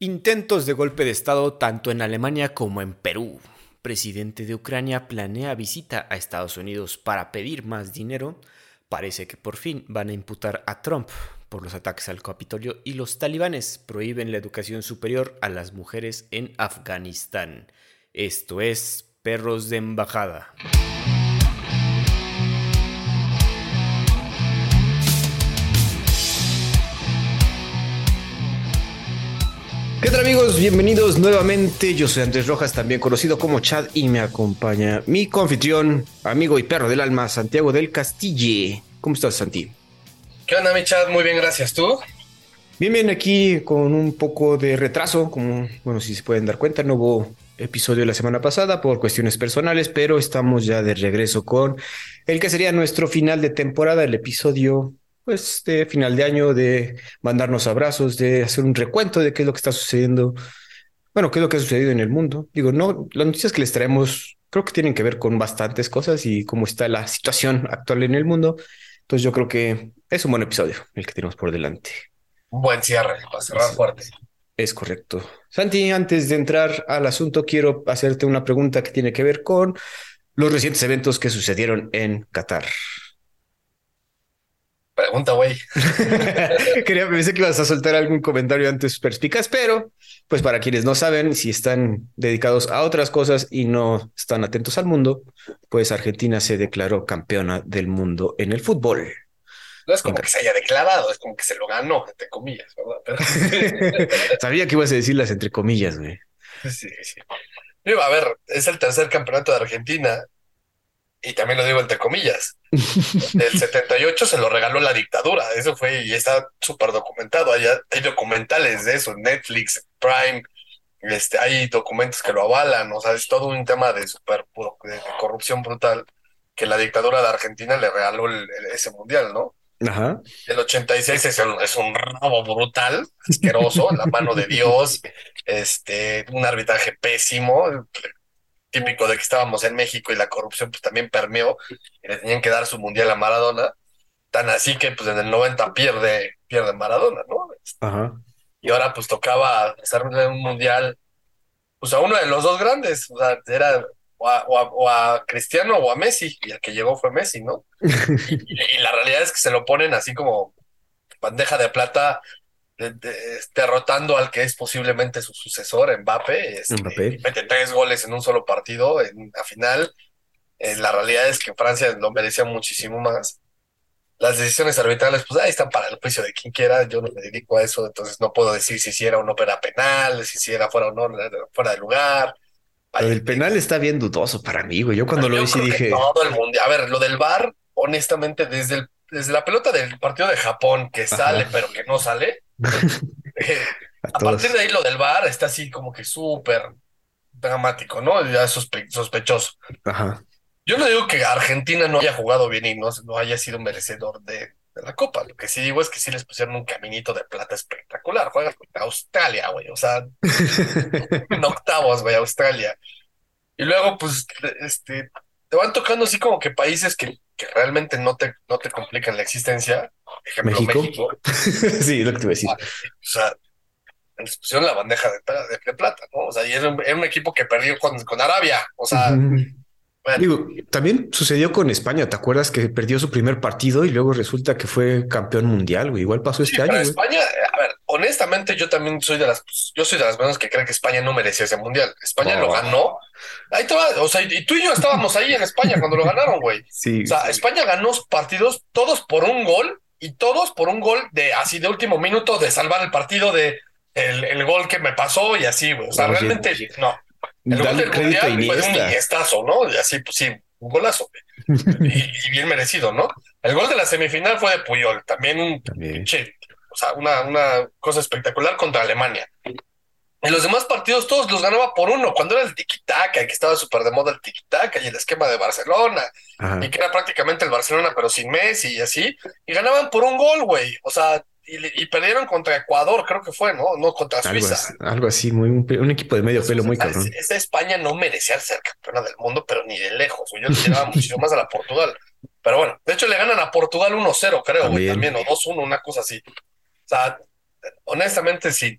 Intentos de golpe de Estado tanto en Alemania como en Perú. Presidente de Ucrania planea visita a Estados Unidos para pedir más dinero. Parece que por fin van a imputar a Trump por los ataques al Capitolio y los talibanes prohíben la educación superior a las mujeres en Afganistán. Esto es Perros de Embajada. ¿Qué tal amigos? Bienvenidos nuevamente. Yo soy Andrés Rojas, también conocido como Chad, y me acompaña mi confitrión, amigo y perro del alma, Santiago del Castille. ¿Cómo estás, Santi? ¿Qué onda, mi Chad? Muy bien, gracias. ¿Tú? Bien, bien, aquí con un poco de retraso, como, bueno, si se pueden dar cuenta, no hubo episodio la semana pasada por cuestiones personales, pero estamos ya de regreso con el que sería nuestro final de temporada, el episodio pues de final de año, de mandarnos abrazos, de hacer un recuento de qué es lo que está sucediendo, bueno, qué es lo que ha sucedido en el mundo. Digo, no, las noticias que les traemos creo que tienen que ver con bastantes cosas y cómo está la situación actual en el mundo. Entonces yo creo que es un buen episodio el que tenemos por delante. Un buen cierre, para cerrar fuerte. Es correcto. Santi, antes de entrar al asunto, quiero hacerte una pregunta que tiene que ver con los recientes eventos que sucedieron en Qatar. Pregunta, güey. Quería, pensé que ibas a soltar algún comentario antes perspicaz, pero pues para quienes no saben, si están dedicados a otras cosas y no están atentos al mundo, pues Argentina se declaró campeona del mundo en el fútbol. No es como que se haya declarado, es como que se lo ganó, entre comillas, ¿verdad? Sabía que ibas a decir las entre comillas, güey. Sí, sí. a ver, es el tercer campeonato de Argentina y también lo digo entre comillas, el 78 se lo regaló la dictadura, eso fue y está súper documentado, hay, hay documentales de eso, Netflix, Prime, este, hay documentos que lo avalan, o sea, es todo un tema de super de, corrupción brutal que la dictadura de Argentina le regaló ese mundial, ¿no? Ajá. El 86 es, es un rabo brutal, asqueroso, la mano de Dios, este, un arbitraje pésimo, típico de que estábamos en México y la corrupción pues también permeó y le tenían que dar su mundial a Maradona, tan así que pues en el 90 pierde, pierde Maradona, ¿no? Ajá. Y ahora pues tocaba hacer un mundial, pues a uno de los dos grandes, o sea, era o a, Cristiano o a Messi, y el que llegó fue Messi, ¿no? y, la realidad es que se lo ponen así como bandeja de plata derrotando al que es posiblemente su sucesor, Mbappé. Este, Mbappé. Mete tres goles en un solo partido en la final. Eh, la realidad es que Francia lo merecía muchísimo más. Las decisiones arbitrales, pues ahí están para el juicio de quien quiera. Yo no me dedico a eso, entonces no puedo decir si hiciera o no era penal, si hiciera fuera o no fuera de lugar. el penal está bien dudoso para mí, güey. Yo cuando lo sí dije. Todo el mundo. A ver, lo del VAR, honestamente, desde, el, desde la pelota del partido de Japón, que sale pero que no sale, a, partir de ahí lo del bar está así como que súper dramático, ¿no? Ya sospechoso. Ajá. Yo no digo que Argentina no haya jugado bien y no, no haya sido merecedor de, la Copa. Lo que sí digo es que sí les pusieron un caminito de plata espectacular. Juegan contra Australia, güey. O sea, en octavos, güey, Australia. Y luego, pues, este, te van tocando así como que países que, que realmente no te, no te complican la existencia Ejemplo, México. sí, lo que te iba a decir. O sea, les pusieron la bandeja de, plata, ¿no? O sea, y era un, equipo que perdió con, con Arabia. O sea, Digo, también sucedió con España. ¿Te acuerdas que perdió su primer partido y luego resulta que fue campeón mundial? Güey? Igual pasó este año. España, a ver, honestamente, yo también soy de las, yo soy de las personas que creen que España no merecía ese mundial. España lo ganó. Ahí te va, o sea, y tú y yo estábamos ahí en España cuando lo ganaron, güey. Sí. O sea, España ganó partidos todos por un gol y todos por un gol de así de último minuto de salvar el partido de el, gol que me pasó y así, güey. O sea, realmente no. El gol del mundial fue un iniestazo, ¿no? Y así, pues sí, un golazo. y, bien merecido, ¿no? El gol de la semifinal fue de Puyol, también un o sea, una, una cosa espectacular contra Alemania. En los demás partidos todos los ganaba por uno, cuando era el tiquitaca, que estaba súper de moda el tiquitaca y el esquema de Barcelona, y que era prácticamente el Barcelona pero sin Messi y así, y ganaban por un gol, güey. O sea, y, perdieron contra Ecuador, creo que fue, ¿no? No contra Suiza. Algo así, muy, un, equipo de medio pelo muy cabrón. Esa España no merecía ser campeona del mundo, pero ni de lejos. Yo le tiraba muchísimo más a la Portugal. Pero bueno, de hecho le ganan a Portugal 1-0, creo, también. también, o 2-1, una cosa así. O sea, honestamente sí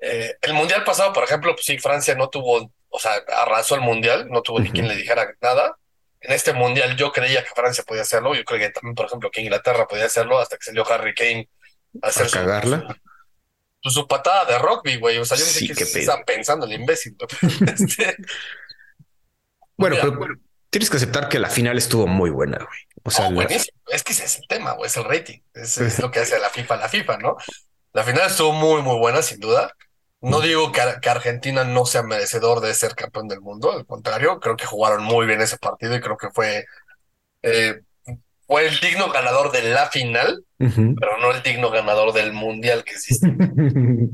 Eh, el mundial pasado, por ejemplo, pues sí, Francia no tuvo, o sea, arrasó el mundial, no tuvo ni quien le dijera nada. En este mundial yo creía que Francia podía hacerlo, yo creo que también, por ejemplo, que Inglaterra podía hacerlo hasta que salió Harry Kane a hacer cagarla. Su, patada de rugby, güey. O sea, yo no sé qué estaba pensando el imbécil. este... Bueno, pero tienes que aceptar que la final estuvo muy buena, güey. O sea, es que ese es el tema, güey, es el rating. Es, lo que hace la FIFA, la FIFA, ¿no? La final estuvo muy, muy buena, sin duda. No digo que, Argentina no sea merecedor de ser campeón del mundo, al contrario, creo que jugaron muy bien ese partido y creo que fue, eh, fue el digno ganador de la final, pero no el digno ganador del mundial que existe.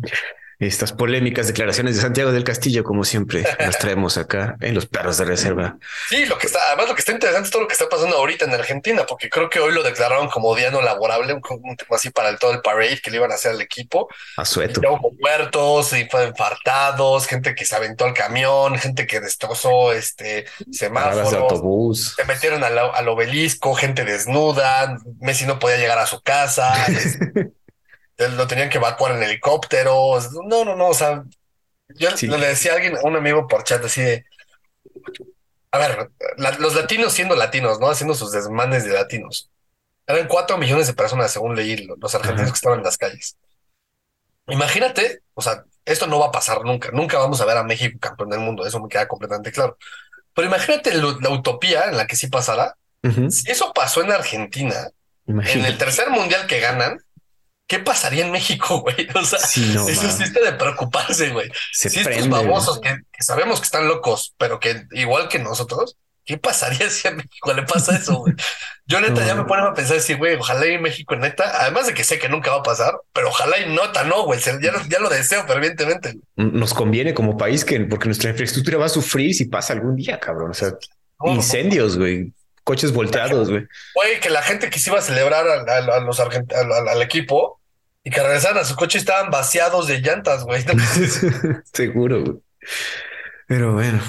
estas polémicas declaraciones de Santiago del Castillo, como siempre las traemos acá en los perros de reserva. Sí, lo que está, además lo que está interesante es todo lo que está pasando ahorita en Argentina, porque creo que hoy lo declararon como día no laborable, un, tema así para el, todo el parade que le iban a hacer al equipo. A sueto. hubo muertos y fue infartados, gente que se aventó al camión, gente que destrozó este semáforos. De autobús. Se metieron al, al obelisco, gente desnuda, Messi no podía llegar a su casa. lo tenían que evacuar en helicópteros. No, no, no, o sea, yo le decía a alguien, a un amigo por chat así de, a ver, los latinos siendo latinos, ¿no? Haciendo sus desmanes de latinos. Eran cuatro millones de personas, según leí, los argentinos que estaban en las calles. Imagínate, o sea, esto no va a pasar nunca. Nunca vamos a ver a México campeón del mundo, eso me queda completamente claro. Pero imagínate la utopía en la que sí pasará. Si eso pasó en Argentina, en el tercer mundial que ganan, ¿qué pasaría en México, güey? O sea, eso existe de preocuparse, güey. Si estos babosos que, sabemos que están locos, pero que igual que nosotros, ¿qué pasaría si a México le pasa eso, güey? Yo neta ya me pongo a pensar así, güey, ojalá y México neta, además de que sé que nunca va a pasar, pero ojalá y nota no, güey, ya, ya, lo deseo fervientemente. Nos conviene como país que, porque nuestra infraestructura va a sufrir si pasa algún día, cabrón. O sea, incendios, güey coches volteados, güey. Güey, que la gente que se iba a celebrar a, los al, equipo y que regresaran a su coche estaban vaciados de llantas, güey. Seguro, güey. Pero bueno.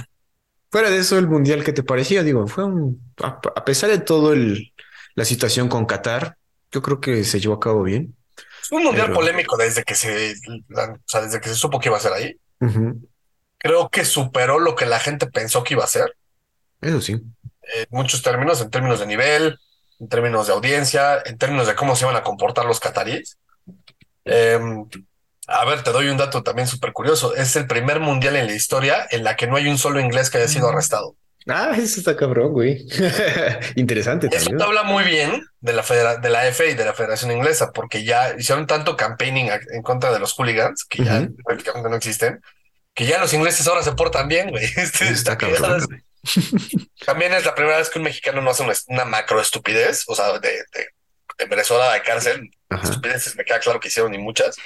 Fuera de eso, el mundial, ¿qué te parecía? Digo, fue un. A, pesar de todo el, la situación con Qatar, yo creo que se llevó a cabo bien. Fue un mundial polémico desde que se, o sea, desde que se supo que iba a ser ahí. Creo que superó lo que la gente pensó que iba a ser. Eso sí muchos términos, en términos de nivel, en términos de audiencia, en términos de cómo se van a comportar los cataríes. Em, a ver, te doy un dato también súper curioso. Es el primer mundial en la historia en la que no hay un solo inglés que haya sido arrestado. Ah, eso está cabrón, güey. Interesante. Eso te habla muy bien de la, de la FA y de la Federación Inglesa, porque ya hicieron tanto campaigning en contra de los hooligans, que ya prácticamente no existen, que ya los ingleses ahora se portan bien, güey. Este, está cabrón. También es la primera vez que un mexicano no hace una, macro estupidez, o sea, de, de, de de cárcel. Estupideces me queda claro que hicieron y muchas,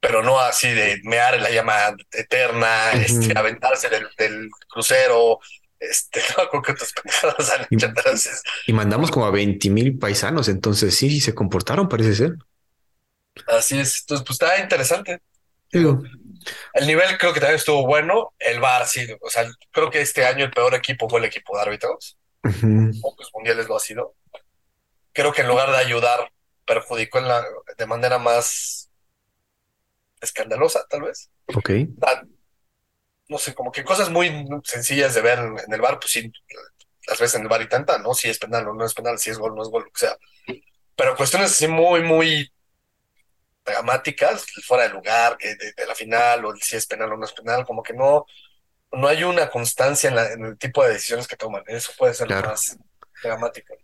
pero no así de mear en la llama eterna, este, aventarse del, crucero, este, no, con que otras pendejadas han hecho. Y mandamos como a 20 mil paisanos, entonces sí, se comportaron, parece ser. Así es, entonces pues está interesante. Digo, el nivel creo que también estuvo bueno. El VAR, sí. O sea, creo que este año el peor equipo fue el equipo de árbitros. Pocos mundiales lo ha sido. Creo que en lugar de ayudar, perjudicó en la, de manera más escandalosa, tal vez. Ok. no sé, como que cosas muy sencillas de ver en, el bar, pues sí, las veces en el bar y tanta, ¿no? Si es penal o no es penal, si es gol no es gol, o sea. Pero cuestiones así muy, muy dramáticas, fuera de lugar, que de, la final, o si es penal o no es penal, como que no, no hay una constancia en, el tipo de decisiones que toman. Eso puede ser lo más dramático.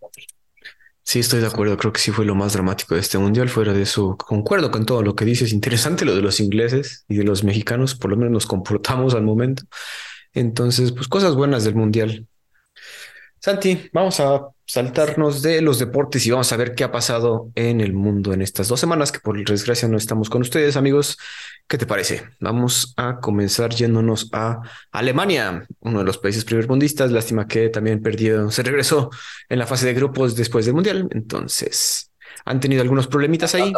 Sí, estoy de acuerdo. Creo que sí fue lo más dramático de este mundial. Fuera de eso, concuerdo con todo lo que dices. Interesante lo de los ingleses y de los mexicanos. Por lo menos nos comportamos al momento. Entonces, pues cosas buenas del mundial. Santi, vamos a saltarnos de los deportes y vamos a ver qué ha pasado en el mundo en estas dos semanas, que por desgracia no estamos con ustedes, amigos. ¿Qué te parece? Vamos a comenzar yéndonos a Alemania, uno de los países primermundistas. Lástima que también perdió, se regresó en la fase de grupos después del Mundial. Entonces, han tenido algunos problemitas ahí.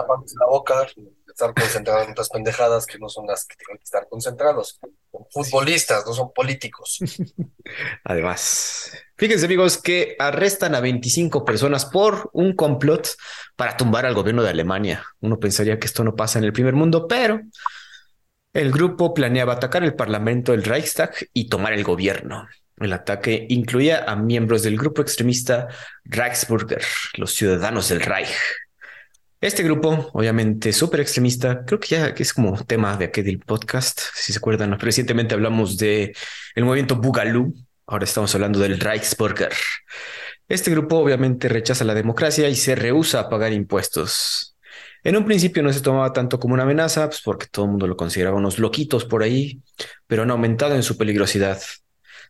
Estar concentrados en otras pendejadas que no son las que tienen que estar concentrados. Futbolistas, no son políticos. Además, fíjense amigos que arrestan a 25 personas por un complot para tumbar al gobierno de Alemania. Uno pensaría que esto no pasa en el primer mundo, pero El grupo planeaba atacar el Parlamento del Reichstag y tomar el gobierno. El ataque incluía a miembros del grupo extremista Reichsbürger, los ciudadanos del Reich. Este grupo, obviamente súper extremista, creo que ya es como tema de aquí del podcast, si se acuerdan, recientemente hablamos de el movimiento Bugalú, ahora estamos hablando del Reichsbürger. Este grupo obviamente rechaza la democracia y se rehúsa a pagar impuestos. En un principio no se tomaba tanto como una amenaza, pues porque todo el mundo lo consideraba unos loquitos por ahí, pero han aumentado en su peligrosidad.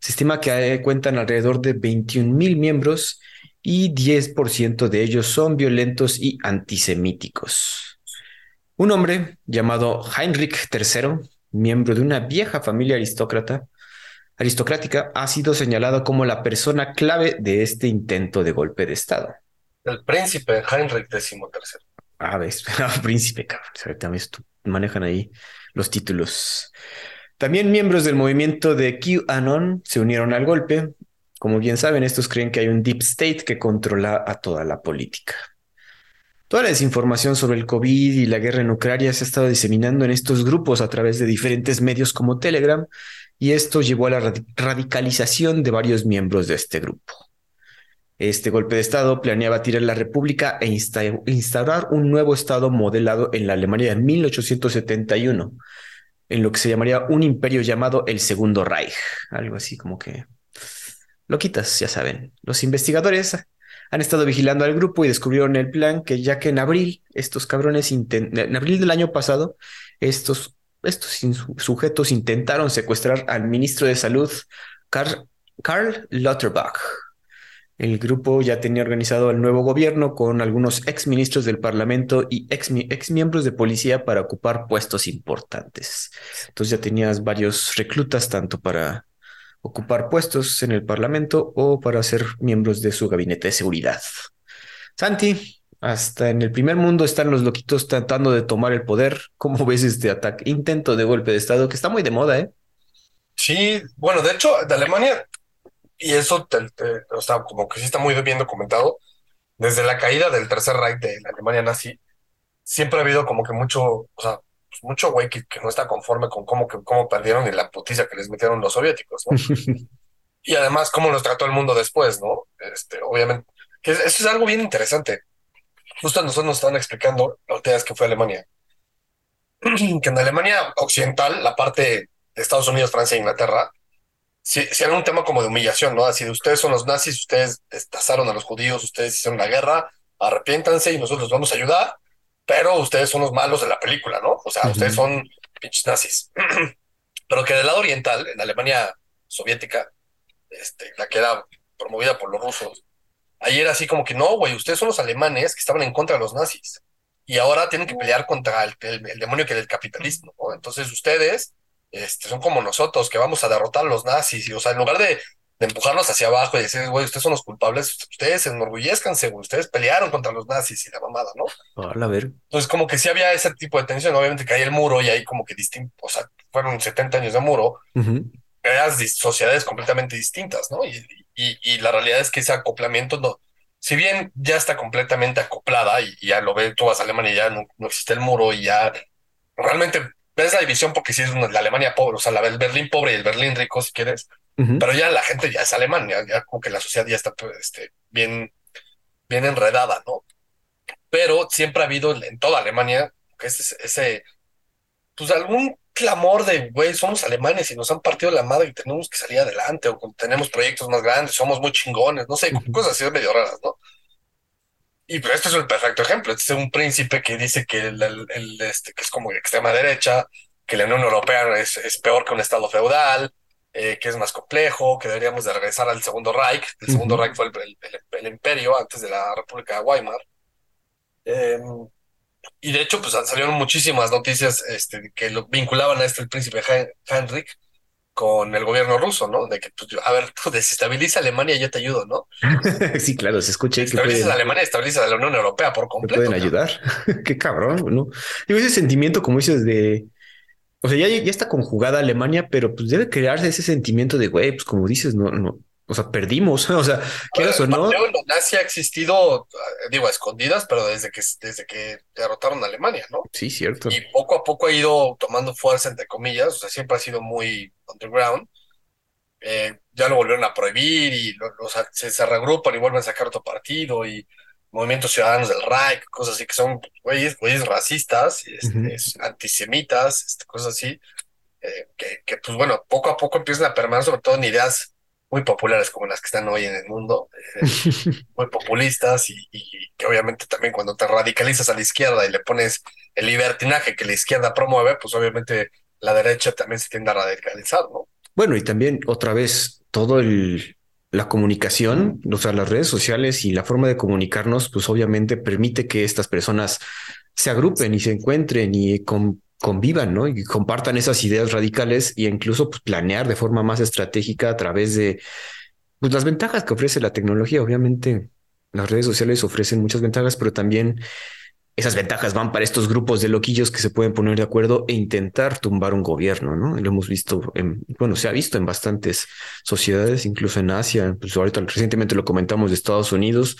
Se estima que eh, cuentan alrededor de 21 mil miembros y 10% de ellos son violentos y antisemíticos. Un hombre llamado Heinrich III, miembro de una vieja familia aristócrata, aristocrática, ha sido señalado como la persona clave de este intento de golpe de Estado. El príncipe Heinrich XIII. Ah, ves, príncipe, cabrón. También manejan ahí los títulos. También miembros del movimiento de QAnon se unieron al golpe. Como bien saben, estos creen que hay un deep state que controla a toda la política. Toda la desinformación sobre el COVID y la guerra en Ucrania se ha estado diseminando en estos grupos a través de diferentes medios como Telegram, y esto llevó a la radicalización de varios miembros de este grupo. Este golpe de Estado planeaba tirar la República e instaurar un nuevo Estado modelado en la Alemania de 1871, en lo que se llamaría un imperio llamado el Segundo Reich, algo así como que lo quitas, ya saben. Los investigadores han estado vigilando al grupo y descubrieron el plan que ya que en abril estos cabrones en abril del año pasado estos estos sujetos intentaron secuestrar al ministro de Salud Karl, Karl Lauterbach. El grupo ya tenía organizado el nuevo gobierno con algunos ex ministros del Parlamento y ex, ex, miembros de policía para ocupar puestos importantes. Entonces ya tenías varios reclutas tanto para ocupar puestos en el Parlamento o para ser miembros de su gabinete de seguridad. Santi, hasta en el primer mundo están los loquitos tratando de tomar el poder. ¿Cómo ves este ataque? Intento de golpe de Estado que está muy de moda, ¿eh? Sí, bueno, de hecho, de Alemania y eso o sea, como que sí está muy bien documentado, desde la caída del Tercer Reich de la Alemania nazi, siempre ha habido como que mucho, o sea, pues mucho güey que, no está conforme con cómo, que, cómo perdieron y la putiza que les metieron los soviéticos, ¿no? y además cómo los trató el mundo después, ¿no? Este, obviamente, eso es algo bien interesante. Justo nosotros nos estaban explicando la última vez que fue Alemania, que en Alemania occidental, la parte de Estados Unidos, Francia e Inglaterra, si, si era un tema como de humillación, ¿no? Así de ustedes son los nazis, ustedes destazaron a los judíos, ustedes hicieron la guerra, arrepiéntanse y nosotros los vamos a ayudar, pero ustedes son los malos de la película, ¿no? O sea, ustedes son pinches nazis. pero que del lado oriental, en Alemania soviética, este, la que era promovida por los rusos, ahí era así como que no, güey, ustedes son los alemanes que estaban en contra de los nazis y ahora tienen que pelear contra el, el demonio que es el capitalismo, ¿no? Entonces ustedes este, son como nosotros, que vamos a derrotar a los nazis, y o sea, en lugar de, empujarlos hacia abajo y decir, güey, ustedes son los culpables, ustedes enorgullezcanse, güey, ustedes pelearon contra los nazis y la mamada, ¿no? a ver. Entonces, como que sí había ese tipo de tensión, obviamente que hay el muro y hay como que distinto, o sea, fueron 70 años de muro, creas sociedades completamente distintas, ¿no? Y, y, la realidad es que ese acoplamiento no, si bien ya está completamente acoplada y, ya lo ves, tú vas a Alemania y ya no, no existe el muro y ya realmente ves la división porque si es la Alemania pobre, o sea, la, el Berlín pobre y el Berlín rico, si quieres, pero ya la gente ya es alemán, ya, como que la sociedad ya está pues, este, bien, bien enredada, ¿no? Pero siempre ha habido en toda Alemania que ese, ese pues algún clamor de, güey, somos alemanes y nos han partido la madre y tenemos que salir adelante, o tenemos proyectos más grandes, somos muy chingones, no sé, cosas así medio raras, ¿no? Y pues este es el perfecto ejemplo. Este es un príncipe que dice que, el, este, que es como extrema derecha, que la Unión Europea es, es peor que un Estado feudal, eh, que es más complejo, que deberíamos de regresar al Segundo Reich. El Segundo Reich fue el, imperio antes de la República de Weimar. Em, y de hecho, pues salieron muchísimas noticias este, que lo vinculaban a este el príncipe Heinrich con el gobierno ruso, ¿no? De que, pues, a ver, tú desestabiliza Alemania y yo te ayudo, ¿no? sí, claro, se escucha. Estabiliza a Alemania, estabiliza a la Unión Europea por completo. pueden ayudar. Qué cabrón, ¿no? Digo, ese sentimiento, como dices, de. O sea, ya, ya está conjugada Alemania, pero pues debe crearse ese sentimiento de, güey, pues como dices, no, no, o sea, perdimos, o sea, quieras o no. El nazi ha existido, digo, a escondidas, pero desde que, desde que derrotaron a Alemania, ¿no? Sí, cierto. Y poco a poco ha ido tomando fuerza, entre comillas, o sea, siempre ha sido muy underground. Eh, ya lo volvieron a prohibir y o sea, se, se, regrupan y vuelven a sacar otro partido y movimientos ciudadanos del Reich, cosas así que son güeyes, racistas, este, antisemitas, este, cosas así, eh, que, que, pues bueno, poco a poco empiezan a permear sobre todo en ideas muy populares como las que están hoy en el mundo, eh, muy populistas y, que obviamente también cuando te radicalizas a la izquierda y le pones el libertinaje que la izquierda promueve, pues obviamente la derecha también se tiende a radicalizar, ¿no? Bueno, y también otra vez todo el la comunicación, o sea, las redes sociales y la forma de comunicarnos, pues obviamente permite que estas personas se agrupen y se encuentren y convivan, ¿no? Y compartan esas ideas radicales e incluso pues, planear de forma más estratégica a través de pues, las ventajas que ofrece la tecnología. Obviamente, las redes sociales ofrecen muchas ventajas, pero también esas ventajas van para estos grupos de loquillos que se pueden poner de acuerdo e intentar tumbar un gobierno, ¿no? Lo hemos visto, en, bueno, se ha visto en bastantes sociedades, incluso en Asia, pues ahorita recientemente lo comentamos de Estados Unidos.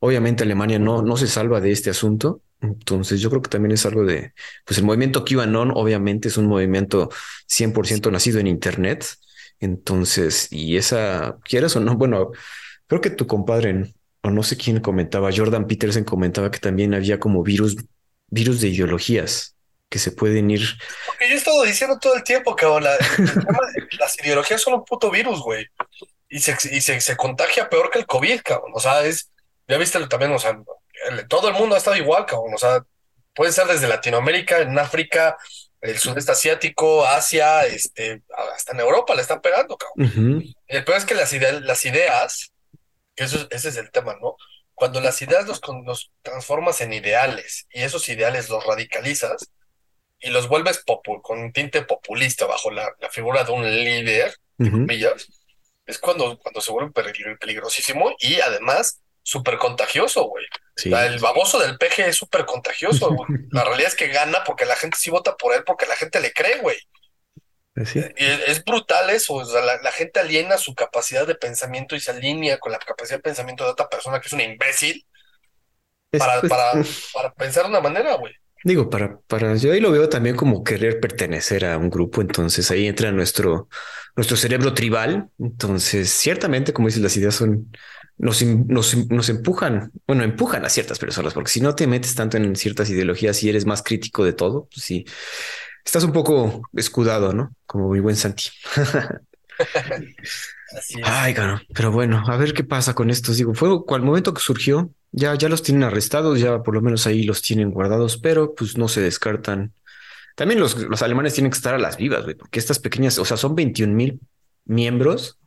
Obviamente Alemania no, no se salva de este asunto. Entonces yo creo que también es algo de, pues el movimiento QAnon obviamente es un movimiento 100% nacido en Internet. Entonces, y esa, quieras o no, bueno, creo que tu compadre o no sé quién comentaba, Jordan Peterson comentaba que también había como virus, virus de ideologías que se pueden ir. Porque yo he estado diciendo todo el tiempo que las ideologías son un puto virus, güey. Y, se, y se, se, contagia peor que el COVID, cabrón. O sea, es, ya viste también, o sea, todo el mundo ha estado igual, cabrón. O sea, puede ser desde Latinoamérica, en África, el sudeste asiático, Asia, este, hasta en Europa le están pegando, cabrón. El peor es que las, las ideas eso, ese es el tema, ¿no? Cuando las ideas los, los transformas en ideales y esos ideales los radicalizas y los vuelves con un tinte populista bajo la, figura de un líder, es cuando, cuando se vuelve peligrosísimo y además súper contagioso, güey. El baboso del peje es súper contagioso, güey. La realidad es que gana porque la gente sí vota por él, porque la gente le cree, güey. Es brutal eso, o sea, la, gente aliena su capacidad de pensamiento y se alinea con la capacidad de pensamiento de otra persona que es un imbécil para, pues, para, para pensar de una manera, güey. Digo, para, para, yo ahí lo veo también como querer pertenecer a un grupo, entonces ahí entra nuestro, nuestro cerebro tribal, entonces ciertamente, como dices, las ideas son, nos, nos, nos empujan, bueno, empujan a ciertas personas, porque si no te metes tanto en ciertas ideologías y eres más crítico de todo, pues sí, estás un poco escudado, ¿no? Como mi buen Santi. Ay, caro. Pero bueno, a ver qué pasa con estos. Digo, fue al momento que surgió, ya, ya los tienen arrestados, ya por lo menos ahí los tienen guardados, pero pues no se descartan. También los, los alemanes tienen que estar a las vivas, güey, porque estas pequeñas, o sea, son 21 mil miembros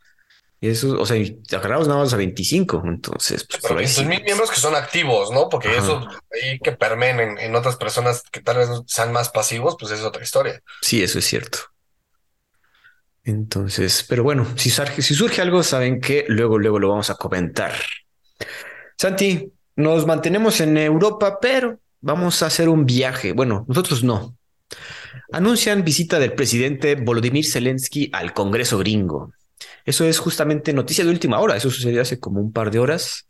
eso, o sea, agarramos nada más a 25, entonces. Pues, Pero mil miembros que son activos, ¿no? Porque eso ahí que permeen en, otras personas que tal vez sean más pasivos, pues es otra historia. Sí, eso es cierto. Entonces, pero bueno, si surge, si surge algo, saben que luego, luego lo vamos a comentar. Santi, nos mantenemos en Europa, pero vamos a hacer un viaje. Bueno, nosotros no. Anuncian visita del presidente Volodymyr Zelensky al Congreso gringo. Eso es justamente noticia de última hora, eso sucedió hace como un par de horas.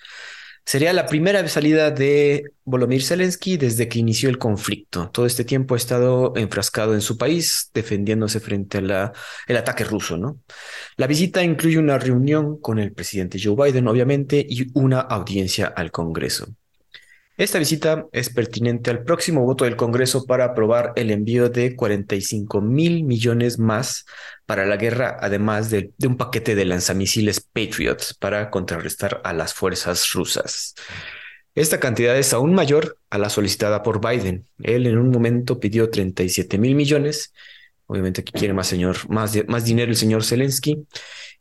Sería la primera salida de Volodymyr Zelensky desde que inició el conflicto. Todo este tiempo ha estado enfrascado en su país, defendiéndose frente al ataque ruso, ¿no? La visita incluye una reunión con el presidente Joe Biden, obviamente, y una audiencia al Congreso. Esta visita es pertinente al próximo voto del Congreso para aprobar el envío de 45 mil millones más para la guerra, además de, un paquete de lanzamisiles Patriots para contrarrestar a las fuerzas rusas. Esta cantidad es aún mayor a la solicitada por Biden. Él en un momento pidió 37 mil millones. Obviamente que quiere más, señor, más, más dinero el señor Zelensky.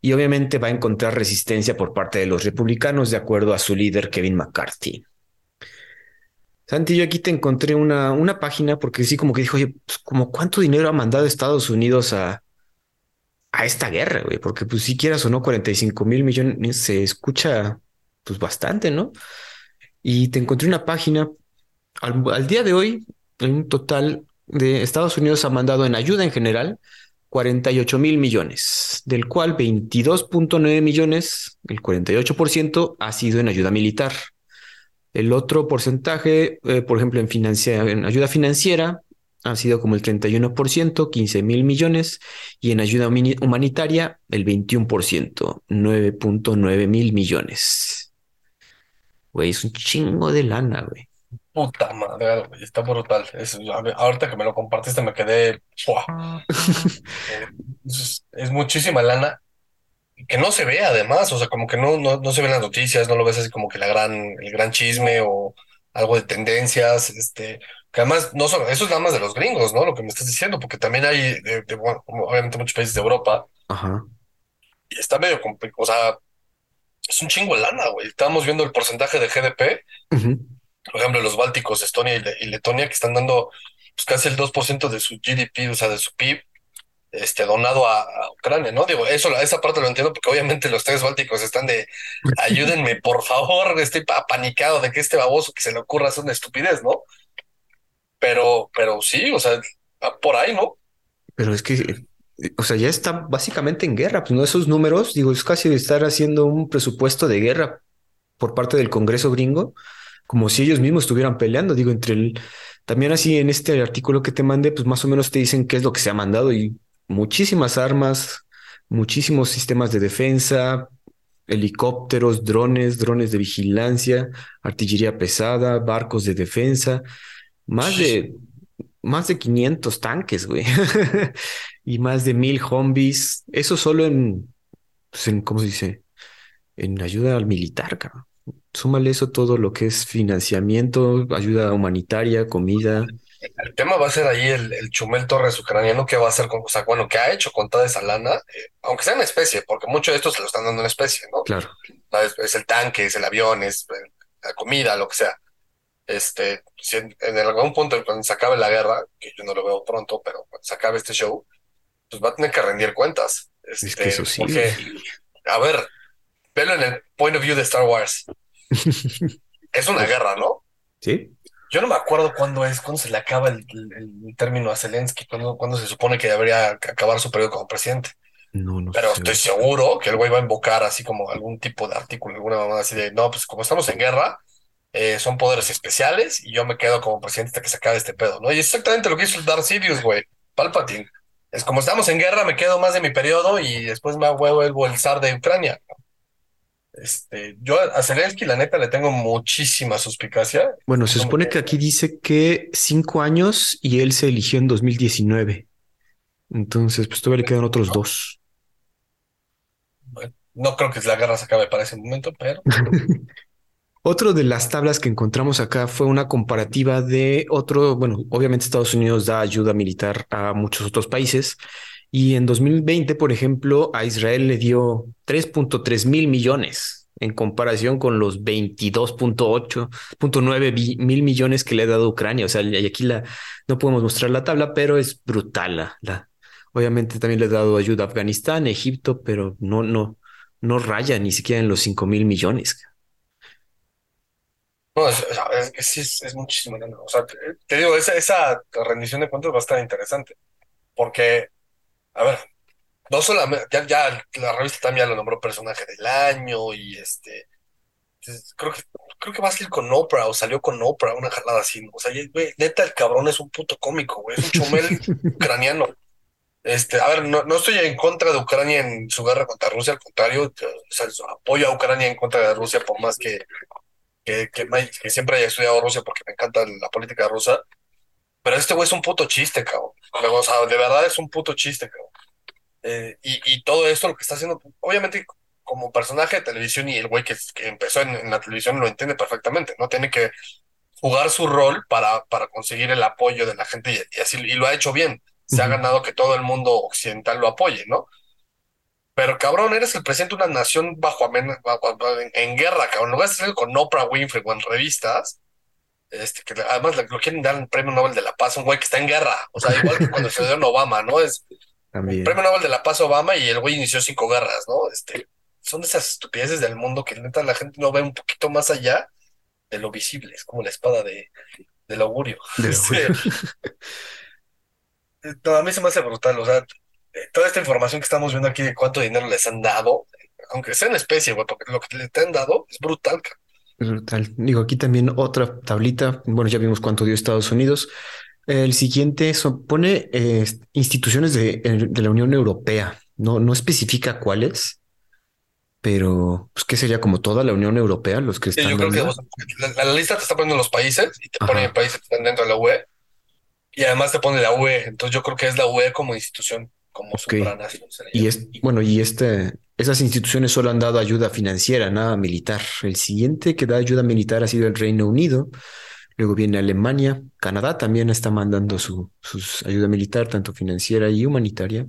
Y obviamente va a encontrar resistencia por parte de los republicanos, de acuerdo a su líder Kevin McCarthy. Santi, yo aquí te encontré una, una página porque sí, como que dijo, oye, pues, como cuánto dinero ha mandado Estados Unidos a, a esta guerra, güey, porque pues si quieras o no, 45 mil millones se escucha pues bastante, ¿no? Y te encontré una página, al, día de hoy, en un total de Estados Unidos ha mandado en ayuda en general 48 mil millones, del cual 22.9 millones, el 48%, ha sido en ayuda militar. El otro porcentaje, eh, por ejemplo, en, en ayuda financiera, ha sido como el 31%, 15 mil millones, y en ayuda humanitaria, el 21%, 9.9 mil millones. Güey, es un chingo de lana, güey. Puta madre, está brutal. ahorita que me lo compartiste me quedé. es, muchísima lana que no se ve además, o sea, como que no, no, no se ven las noticias, no lo ves así como que la gran, el gran chisme o algo de tendencias, este, que además no solo, eso es nada más de los gringos, ¿no? Lo que me estás diciendo, porque también hay, de, bueno, obviamente muchos países de Europa. Ajá. Y está medio complicado, o sea, es un chingo de lana, güey. Estábamos viendo el porcentaje de GDP por ejemplo, los bálticos, Estonia y, Letonia, que están dando pues, casi el 2% de su GDP, o sea, de su PIB, este, donado a, Ucrania, ¿no? Digo, eso, esa parte lo entiendo porque obviamente los tres bálticos están de, ayúdenme, por favor, estoy apanicado de que este baboso que se le ocurra hacer una estupidez, ¿no? Pero, pero sí, o sea, por ahí, ¿no? Pero es que, o sea, ya está básicamente en guerra, pues no esos números, digo, es casi estar haciendo un presupuesto de guerra por parte del Congreso gringo como si ellos mismos estuvieran peleando. Digo, entre el. También así en este artículo que te mandé, pues más o menos te dicen qué es lo que se ha mandado y muchísimas armas, muchísimos sistemas de defensa, helicópteros, drones, drones de vigilancia, artillería pesada, barcos de defensa, más de más de 500 tanques, güey, y más de mil zombies. Eso solo en, pues en, ¿cómo se dice? En ayuda al militar, cabrón súmale eso todo lo que es financiamiento, ayuda humanitaria, comida. El tema va a ser ahí el, Chumel Torres ucraniano, que va a hacer con, o sea, bueno, que ha hecho con toda esa lana, eh, aunque sea en especie, porque mucho de esto se lo están dando en especie, ¿no? Claro. Es, el tanque, es el avión, es eh, la comida, lo que sea. Este, si en, algún punto, cuando se acabe la guerra, que yo no lo veo pronto, pero cuando se acabe este show, pues va a tener que rendir cuentas. es que eso sí. Porque, a ver, velo en el point of view de Star Wars. es una guerra, ¿no? Sí. Yo no me acuerdo cuándo es, cuándo se le acaba el, término a Zelensky, cuándo, se supone que debería acabar su periodo como presidente. No, no Pero estoy seguro que el güey va a invocar así como algún tipo de artículo, alguna mamá así de, no, pues como estamos en guerra, eh, son poderes especiales y yo me quedo como presidente hasta que se acabe este pedo, ¿no? Y es exactamente lo que hizo Darth Sidious, güey, Palpatine. Es como estamos en guerra, me quedo más de mi periodo y después me vuelvo el zar de Ucrania. Este, yo a Zelensky, la neta, le tengo muchísima suspicacia. Bueno, se supone que aquí dice que cinco años y él se eligió en 2019. Entonces, pues todavía le quedan otros dos. no creo que la guerra se acabe para ese momento, pero. Otro de las tablas que encontramos acá fue una comparativa de otro, bueno, obviamente Estados Unidos da ayuda militar a muchos otros países y en 2020, por ejemplo, a Israel le dio 3.3 mil millones en comparación con los 22.8.9 mil millones que le ha dado Ucrania. O sea, y aquí la, no podemos mostrar la tabla, pero es brutal. La, obviamente también le ha dado ayuda a Afganistán, Egipto, pero no, no, no raya ni siquiera en los 5 mil millones. No, es, es, es, muchísimo. O sea, te, digo, esa rendición de cuentas va a estar interesante, porque a ver, no solamente, ya, ya la revista también lo nombró personaje del año y este, creo que, creo que va a salir con Oprah o salió con Oprah, una jalada así, o sea, güey, neta el cabrón es un puto cómico, güey, es un chumel ucraniano. Este, a ver, no, no estoy en contra de Ucrania en su guerra contra Rusia, al contrario, apoyo a Ucrania en contra de Rusia por más que, que, que, siempre haya estudiado Rusia porque me encanta la política rusa. Pero este güey es un puto chiste, cabrón. O sea, de verdad es un puto chiste, cabrón. Eh, y, todo esto lo que está haciendo, obviamente como personaje de televisión y el güey que, empezó en, la televisión lo entiende perfectamente, ¿no? Tiene que jugar su rol para, para conseguir el apoyo de la gente y, así y lo ha hecho bien. Se ha ganado que todo el mundo occidental lo apoye, ¿no? Pero cabrón, eres el presidente de una nación bajo, en, guerra, cabrón. Lo vas a hacer con Oprah Winfrey o en revistas este, que además lo quieren dar el premio Nobel de la Paz, un güey que está en guerra, o sea, igual que cuando se dio en Obama, ¿no? Es el premio Nobel de la Paz Obama y el güey inició cinco guerras, ¿no? Este, son esas estupideces del mundo que neta la gente no ve un poquito más allá de lo visible, es como la espada de, del augurio. Este, a mí se me hace brutal, o sea, eh, toda esta información que estamos viendo aquí de cuánto dinero les han dado, aunque sea en especie, güey, porque lo que les han dado es brutal. Brutal. Digo, aquí también otra tablita. Bueno, ya vimos cuánto dio Estados Unidos. El siguiente pone eh, instituciones de, de, la Unión Europea. No, no especifica cuáles, pero pues, ¿qué sería como toda la Unión Europea los que están? yo creo que la, lista te está poniendo los países y te pone países que están dentro de la UE y además te pone la UE. Entonces yo creo que es la UE como institución, como supranación. Y es, bueno, y este, esas instituciones solo han dado ayuda financiera, nada militar. El siguiente que da ayuda militar ha sido el Reino Unido. Luego viene Alemania, Canadá también está mandando su ayuda militar, tanto financiera y humanitaria.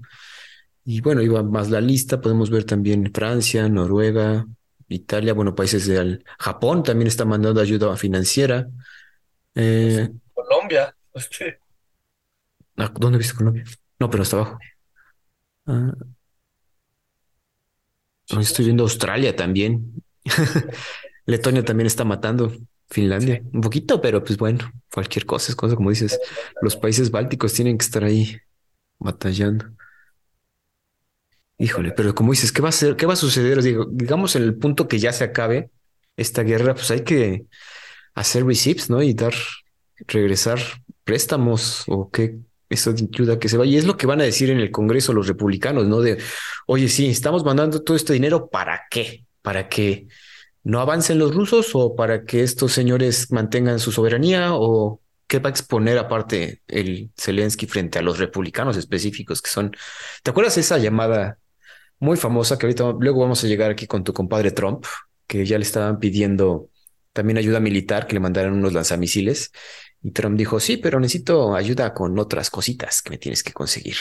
Y bueno, iba más la lista, podemos ver también Francia, Noruega, Italia, bueno, países del Japón también está mandando ayuda financiera. Eh, Colombia, ah, ¿Dónde viste Colombia? No, pero hasta abajo. Ah, estoy viendo Australia también. Letonia también está matando. Finlandia, un poquito, pero pues bueno, cualquier cosa es cosa, como dices, los países bálticos tienen que estar ahí batallando. Híjole, pero como dices, ¿qué va a ser? ¿Qué va a suceder? Digo, digamos en el punto que ya se acabe esta guerra, pues hay que hacer receipts, ¿no? Y dar, regresar préstamos o qué, eso ayuda que se vaya. Y es lo que van a decir en el Congreso los republicanos, ¿no? De, oye, sí, estamos mandando todo este dinero, ¿para qué? ¿Para que no avancen los rusos o para que estos señores mantengan su soberanía o qué va a exponer aparte el Zelensky frente a los republicanos específicos que son, ¿te acuerdas esa llamada muy famosa que ahorita luego vamos a llegar aquí con tu compadre Trump, que ya le estaban pidiendo también ayuda militar, que le mandaran unos lanzamisiles y Trump dijo, sí, pero necesito ayuda con otras cositas que me tienes que conseguir.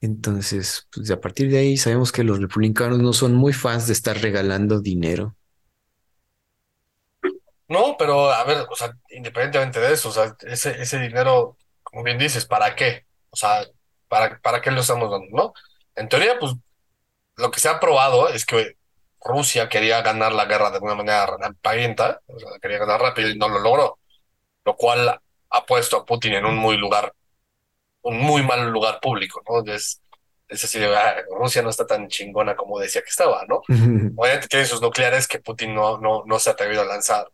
Entonces, pues a partir de ahí sabemos que los republicanos no son muy fans de estar regalando dinero. No, pero a ver, o sea, independientemente de eso, o sea, ese, ese dinero, como bien dices, ¿para qué? O sea, ¿para, para qué lo estamos dando, no? En teoría, pues, lo que se ha probado es que Rusia quería ganar la guerra de una manera rampagenta, o sea, quería ganar rápido y no lo logró lo cual ha puesto a Putin en un muy lugar, un muy mal lugar público, ¿no? Es, es así, ah, Rusia no está tan chingona como decía que estaba, ¿no? Obviamente tiene sus nucleares que Putin no, no, no se ha atrevido a lanzar.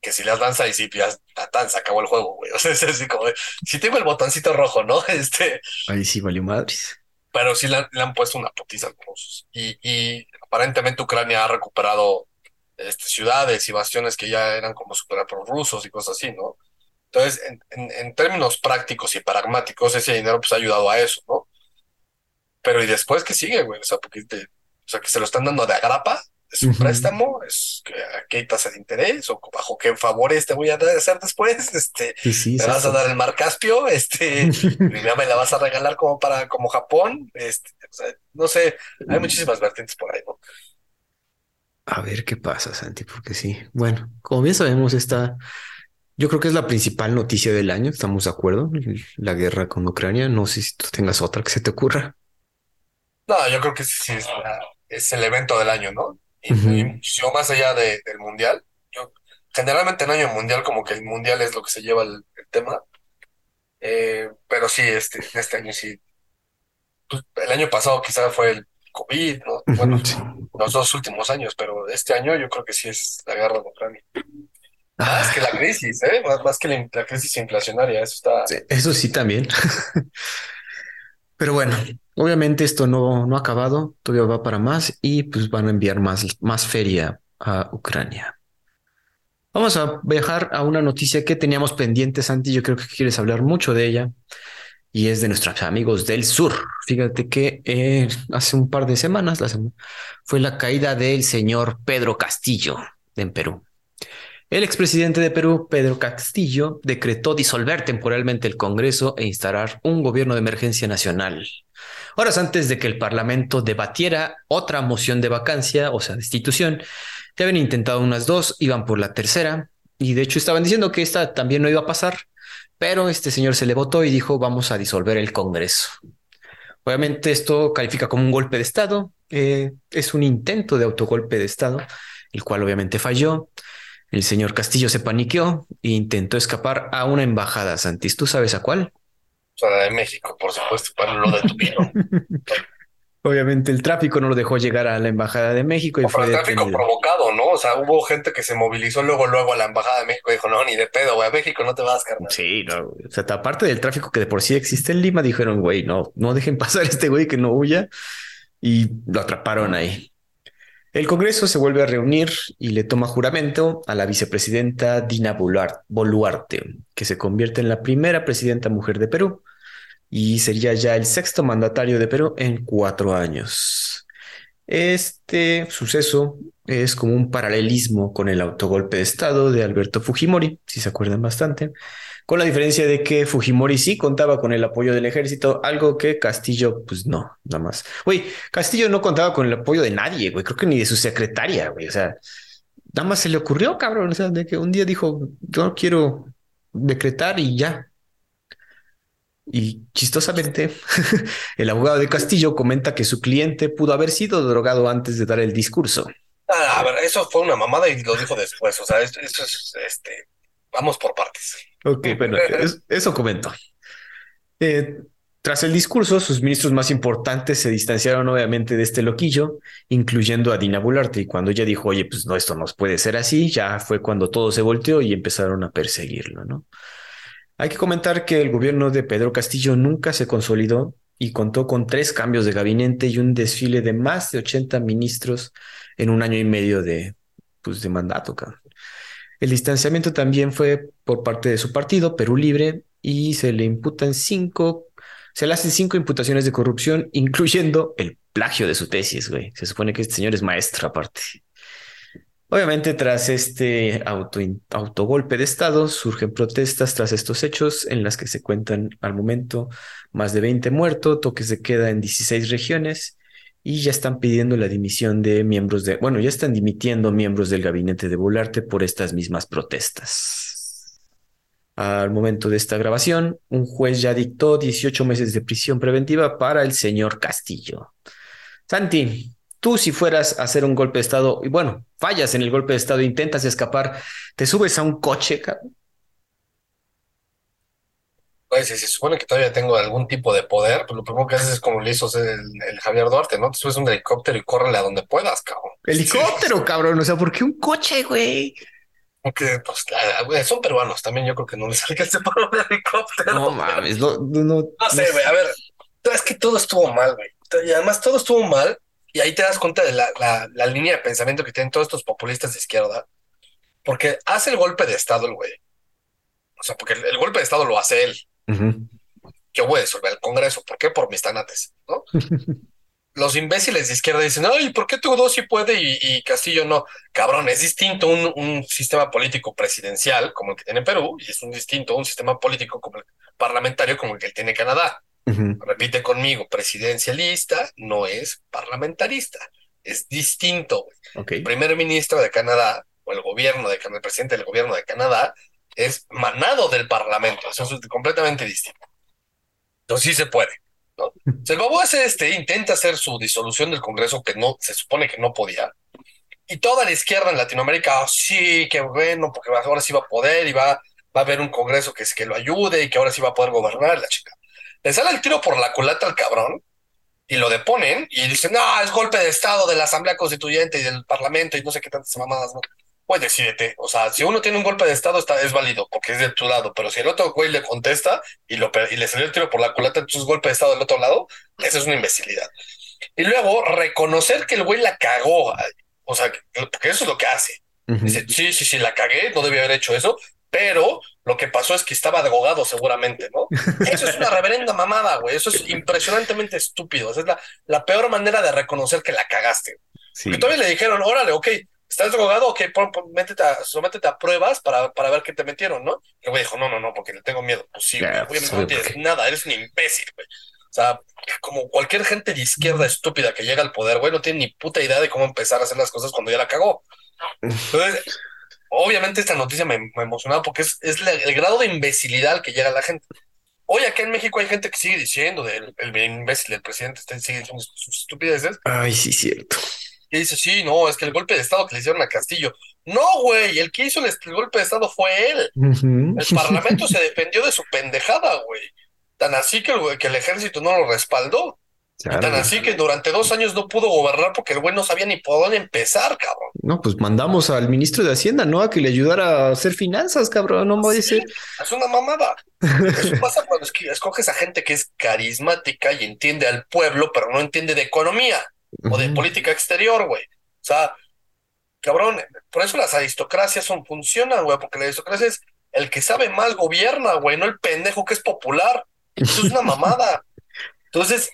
Que si las lanza y si ya tan, se acabó el juego, güey. O sea, es así como, si tengo el botoncito rojo, ¿no? Este. Ahí sí valió madres. Pero sí le, han puesto una putiza a los rusos. Y, y aparentemente Ucrania ha recuperado este, ciudades y bastiones que ya eran como super rusos y cosas así, ¿no? Entonces, en, en, términos prácticos y pragmáticos, ese dinero pues ha ayudado a eso, ¿no? Pero ¿y después qué sigue, güey? O sea, porque o sea, que se lo están dando de agrapa, es un préstamo, es a qué tasa de interés o bajo qué favores te voy a hacer después, este, sí, me vas a dar el mar Caspio, este, ya me la vas a regalar como para, como Japón, este, o sea, no sé, hay muchísimas vertientes por ahí, ¿no? A ver qué pasa, Santi, porque sí. Bueno, como bien sabemos, esta, yo creo que es la principal noticia del año, estamos de acuerdo, la guerra con Ucrania. No sé si tú tengas otra que se te ocurra. No, yo creo que sí es, el evento del año, ¿no? Y, muchísimo más allá del mundial. Yo, generalmente en año mundial, como que el mundial es lo que se lleva el, tema. Eh, pero sí, este, este año sí. Pues, el año pasado quizá fue el COVID, ¿no? Bueno, los dos últimos años, pero este año yo creo que sí es la guerra de Ucrania. Más que la crisis, ¿eh? Más, que la, crisis inflacionaria, eso está. eso sí también. Pero bueno, obviamente esto no, no ha acabado, todavía va para más y pues van a enviar más, más feria a Ucrania. Vamos a viajar a una noticia que teníamos pendiente, Santi. Yo creo que quieres hablar mucho de ella y es de nuestros amigos del sur. Fíjate que eh, hace un par de semanas fue la caída del señor Pedro Castillo en Perú. El expresidente de Perú, Pedro Castillo, decretó disolver temporalmente el Congreso e instalar un gobierno de emergencia nacional. Horas antes de que el Parlamento debatiera otra moción de vacancia, o sea, destitución, ya habían intentado unas dos, iban por la tercera, y de hecho estaban diciendo que esta también no iba a pasar, pero este señor se le votó y dijo vamos a disolver el Congreso. Obviamente esto califica como un golpe de Estado, eh, es un intento de autogolpe de Estado, el cual obviamente falló. El señor Castillo se paniqueó e intentó escapar a una embajada, Santis. ¿Tú sabes a cuál? sea, de México, por supuesto, para lo detuvieron. Obviamente el tráfico no lo dejó llegar a la Embajada de México. Y fue el tráfico provocado, ¿no? O sea, hubo gente que se movilizó luego, luego a la Embajada de México y dijo, no, ni de pedo, güey, a México no te vas, carnal. Sí, no, o sea, aparte del tráfico que de por sí existe en Lima, dijeron, güey, no, no dejen pasar a este güey que no huya y lo atraparon ahí. El Congreso se vuelve a reunir y le toma juramento a la vicepresidenta Dina Boluarte, que se convierte en la primera presidenta mujer de Perú y sería ya el sexto mandatario de Perú en cuatro años. Este suceso es como un paralelismo con el autogolpe de Estado de Alberto Fujimori, si se acuerdan bastante, con la diferencia de que Fujimori sí contaba con el apoyo del ejército, algo que Castillo, pues no, nada más. Güey, Castillo no contaba con el apoyo de nadie, güey, creo que ni de su secretaria, güey, o sea, nada más se le ocurrió, cabrón, o sea, de que un día dijo, yo quiero decretar y ya, y chistosamente, el abogado de Castillo comenta que su cliente pudo haber sido drogado antes de dar el discurso. Ah, a ver, eso fue una mamada y lo dijo después. O sea, eso, es, este, vamos por partes. Ok, bueno, eso comentó. Eh, tras el discurso, sus ministros más importantes se distanciaron obviamente de este loquillo, incluyendo a Dina Bularte. Y cuando ella dijo, oye, pues no, esto no puede ser así, ya fue cuando todo se volteó y empezaron a perseguirlo, ¿no? Hay que comentar que el gobierno de Pedro Castillo nunca se consolidó y contó con tres cambios de gabinete y un desfile de más de 80 ministros en un año y medio de, pues, de mandato. El distanciamiento también fue por parte de su partido, Perú Libre, y se le imputan cinco, se le hacen cinco imputaciones de corrupción, incluyendo el plagio de su tesis, güey. Se supone que este señor es maestro aparte. Obviamente, tras este auto, autogolpe de Estado, surgen protestas tras estos hechos en las que se cuentan al momento más de 20 muertos, toques de queda en 16 regiones y ya están pidiendo la dimisión de miembros de, bueno, ya están dimitiendo miembros del gabinete de Bolarte por estas mismas protestas. Al momento de esta grabación, un juez ya dictó 18 meses de prisión preventiva para el señor Castillo. Santi, Tú si fueras a hacer un golpe de Estado y bueno, fallas en el golpe de Estado, intentas escapar, te subes a un coche, cabrón. Pues si se supone que todavía tengo algún tipo de poder, pues lo primero que haces es como le hizo el, Javier Duarte, ¿no? Te subes a un helicóptero y córrele a donde puedas, cabrón. Helicóptero, cabrón. O sea, ¿por qué un coche, güey? Porque, pues, son peruanos también. Yo creo que no les alcanza por un helicóptero. No mames, no, no, no, no sé, güey. A ver, es que todo estuvo mal, güey. Y además todo estuvo mal y ahí te das cuenta de la, línea de pensamiento que tienen todos estos populistas de izquierda, porque hace el golpe de Estado el güey. O sea, porque el, golpe de Estado lo hace él. Yo voy a disolver el Congreso. ¿Por qué? Por mis tanates, ¿no? Los imbéciles de izquierda dicen, ay, ¿por qué dos sí puede y, Castillo no? Cabrón, es distinto un, un, sistema político presidencial como el que tiene Perú y es un distinto un sistema político como el parlamentario como el que tiene Canadá. Repite conmigo, presidencialista no es parlamentarista, es distinto. El primer ministro de Canadá o el gobierno de el presidente del gobierno de Canadá es manado del parlamento, eso es completamente distinto. Entonces sí se puede. ¿no? el babo hace este, intenta hacer su disolución del Congreso que no se supone que no podía. Y toda la izquierda en Latinoamérica, oh, sí, qué bueno, porque ahora sí va a poder y va, va a haber un Congreso que, que lo ayude y que ahora sí va a poder gobernar la chica le sale el tiro por la culata al cabrón y lo deponen y dicen, no, es golpe de Estado de la Asamblea Constituyente y del Parlamento y no sé qué tantas mamadas, ¿no? Pues decídete, o sea, si uno tiene un golpe de Estado está, es válido porque es de tu lado, pero si el otro güey le contesta y, lo, y le salió el tiro por la culata, entonces golpe de Estado del otro lado, eso es una imbecilidad. Y luego reconocer que el güey la cagó, o sea, porque eso es lo que hace. Dice, sí, sí, sí, la cagué, no debía haber hecho eso, pero lo que pasó es que estaba drogado seguramente, ¿no? Eso es una reverenda mamada, güey. Eso es impresionantemente estúpido. Esa es la, la peor manera de reconocer que la cagaste. Sí. todavía le dijeron, órale, ok, ¿estás drogado? Ok, métete a, sométete a pruebas para, para ver qué te metieron, ¿no? Y el güey dijo, no, no, no, porque le tengo miedo. Pues sí, güey, obviamente no tienes nada, eres un imbécil, güey. O sea, como cualquier gente de izquierda estúpida que llega al poder, güey, no tiene ni puta idea de cómo empezar a hacer las cosas cuando ya la cagó. Entonces, obviamente esta noticia me, me emocionaba porque es, es el grado de imbecilidad al que llega la gente. Hoy acá en México hay gente que sigue diciendo del el imbécil del presidente, está, sigue diciendo sus estupideces. Ay, sí, cierto. Y dice, sí, no, es que el golpe de Estado que le hicieron a Castillo. No, güey, el que hizo el, golpe de Estado fue él. El Parlamento se defendió de su pendejada, güey. Tan así que el, que el ejército no lo respaldó. Tan así que durante dos años no pudo gobernar porque el güey no sabía ni por dónde empezar, cabrón. No, pues mandamos al ministro de Hacienda, ¿no? A que le ayudara a hacer finanzas, cabrón. No va a decir. Es una mamada. Eso pasa cuando escoges a gente que es carismática y entiende al pueblo, pero no entiende de economía o de política exterior, güey. O sea, cabrón, por eso las aristocracias son, funcionan, güey, porque la aristocracia es el que sabe más gobierna, güey, no el pendejo que es popular. Esto es una mamada. Entonces,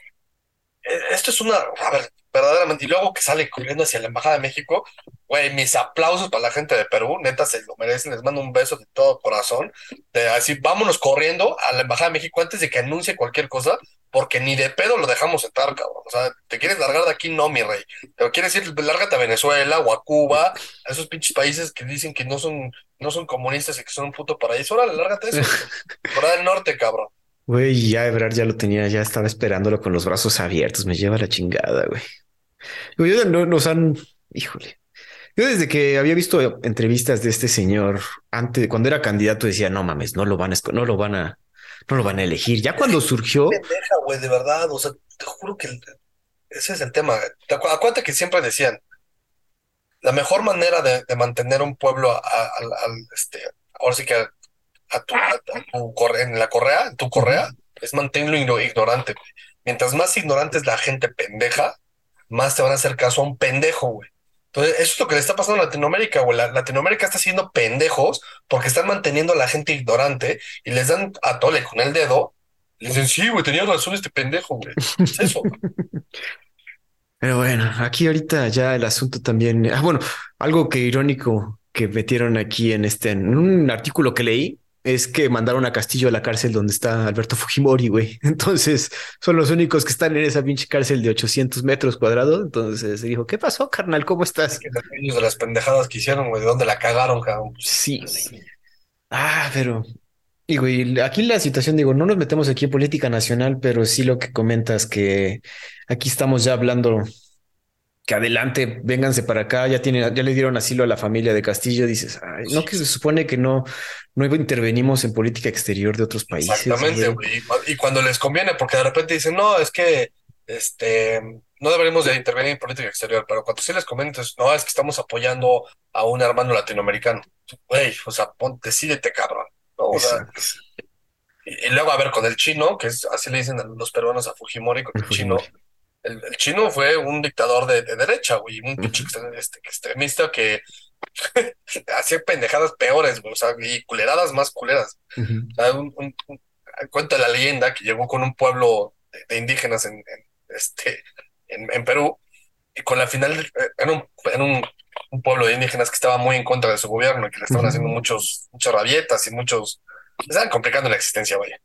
esto es una, a ver, verdaderamente, y luego que sale corriendo hacia la Embajada de México, güey, mis aplausos para la gente de Perú, neta se lo merecen, les mando un beso de todo corazón, de así, vámonos corriendo a la Embajada de México antes de que anuncie cualquier cosa, porque ni de pedo lo dejamos entrar, cabrón. O sea, te quieres largar de aquí, no, mi rey. Pero quieres ir, lárgate a Venezuela o a Cuba, a esos pinches países que dicen que no son, no son comunistas y que son un puto paraíso. Órale, lárgate eso. Por del norte, cabrón. Güey, ya Ebrard ya lo tenía, ya estaba esperándolo con los brazos abiertos. Me lleva la chingada, güey. Yo no, nos han, híjole. Yo desde que había visto entrevistas de este señor antes, cuando era candidato, decía, no mames, no lo van a, no lo van a, no lo van a elegir. Ya cuando surgió. Pendeja, güey, de verdad. O sea, te juro que ese es el tema. acuérdate que siempre decían, la mejor manera de, mantener un pueblo al, este, ahora sí que a, tu, en la correa, en tu correa, es mantenerlo ignorante. Mientras más ignorante es la gente pendeja, más te van a hacer caso a un pendejo, güey. Entonces, eso es lo que le está pasando a Latinoamérica, güey. La, Latinoamérica está haciendo pendejos porque están manteniendo a la gente ignorante y les dan a tole con el dedo. Y dicen, sí, güey, tenía razón este pendejo, güey. Es eso. Pero bueno, aquí ahorita ya el asunto también. Ah, bueno, algo que irónico que metieron aquí en este, en un artículo que leí, es que mandaron a Castillo a la cárcel donde está Alberto Fujimori, güey. Entonces son los únicos que están en esa pinche cárcel de 800 metros cuadrados. Entonces se dijo, ¿qué pasó, carnal? ¿Cómo estás? de las pendejadas que hicieron, güey, de dónde la cagaron, cabrón. Sí. Ah, pero y güey, aquí la situación, digo, no nos metemos aquí en política nacional, pero sí lo que comentas que aquí estamos ya hablando que adelante, vénganse para acá, ya tiene ya le dieron asilo a la familia de Castillo, dices, no que se supone que no, no intervenimos en política exterior de otros países. Exactamente, Y, cuando les conviene, porque de repente dicen, no, es que este no deberíamos de intervenir en política exterior, pero cuando sí les conviene, entonces, no, es que estamos apoyando a un hermano latinoamericano. Güey, o sea, ponte, decídete, cabrón. y, luego, a ver, con el chino, que es así le dicen a los peruanos a Fujimori, con el chino el, chino fue un dictador de, derecha, güey, un pinche este, extremista que hacía pendejadas peores, güey, o sea, y culeradas más culeras. cuenta la leyenda que llegó con un pueblo de, indígenas en, este, en, Perú, y con la final, eh, era, un, un, pueblo de indígenas que estaba muy en contra de su gobierno y que le estaban haciendo muchos, muchas rabietas y muchos, estaban complicando la existencia, vaya.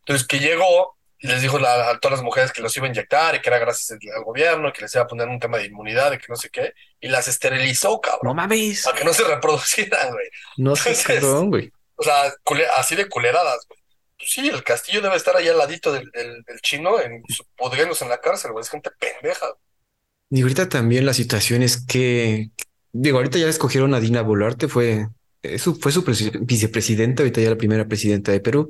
Entonces, que llegó y les dijo a todas las mujeres que los iba a inyectar y que era gracias al gobierno, que les iba a poner un tema de inmunidad, y que no sé qué, y las esterilizó, cabrón. No mames. Para que no se reproducieran, güey. No sé, cabrón, güey. O sea, así de culeradas, güey. Pues sí, el castillo debe estar allá al ladito del, del, chino, en, pudriéndose en la cárcel, güey. Es gente pendeja. Y ahorita también la situación es que, digo, ahorita ya escogieron a Dina Boluarte, fue, eso fue su vicepresidenta, ahorita ya la primera presidenta de Perú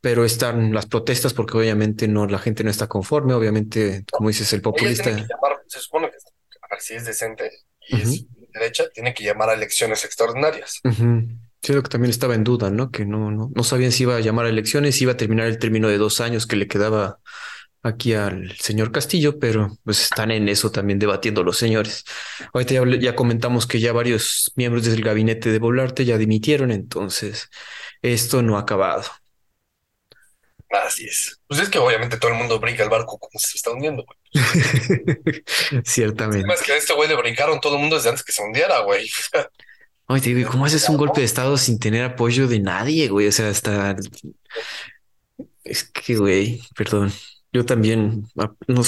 pero están las protestas porque obviamente no la gente no está conforme, obviamente, como dices, el populista. se supone que si es decente y es derecha, tiene que llamar a elecciones extraordinarias. Sí, lo que también estaba en duda, ¿no? Que no, no, no sabían si iba a llamar a elecciones, si iba a terminar el término de dos años que le quedaba aquí al señor Castillo, pero pues están en eso también debatiendo los señores. Ahorita ya, ya comentamos que ya varios miembros del gabinete de Volarte ya dimitieron, entonces esto no ha acabado. Así es. Pues es que obviamente todo el mundo brinca el barco como se está hundiendo, güey. Ciertamente. Más que a este güey le brincaron todo el mundo desde antes que se hundiera, güey. Oye, digo, ¿cómo haces un golpe de estado sin tener apoyo de nadie, güey? O sea, hasta... Es que, güey, perdón. Yo también ah, no,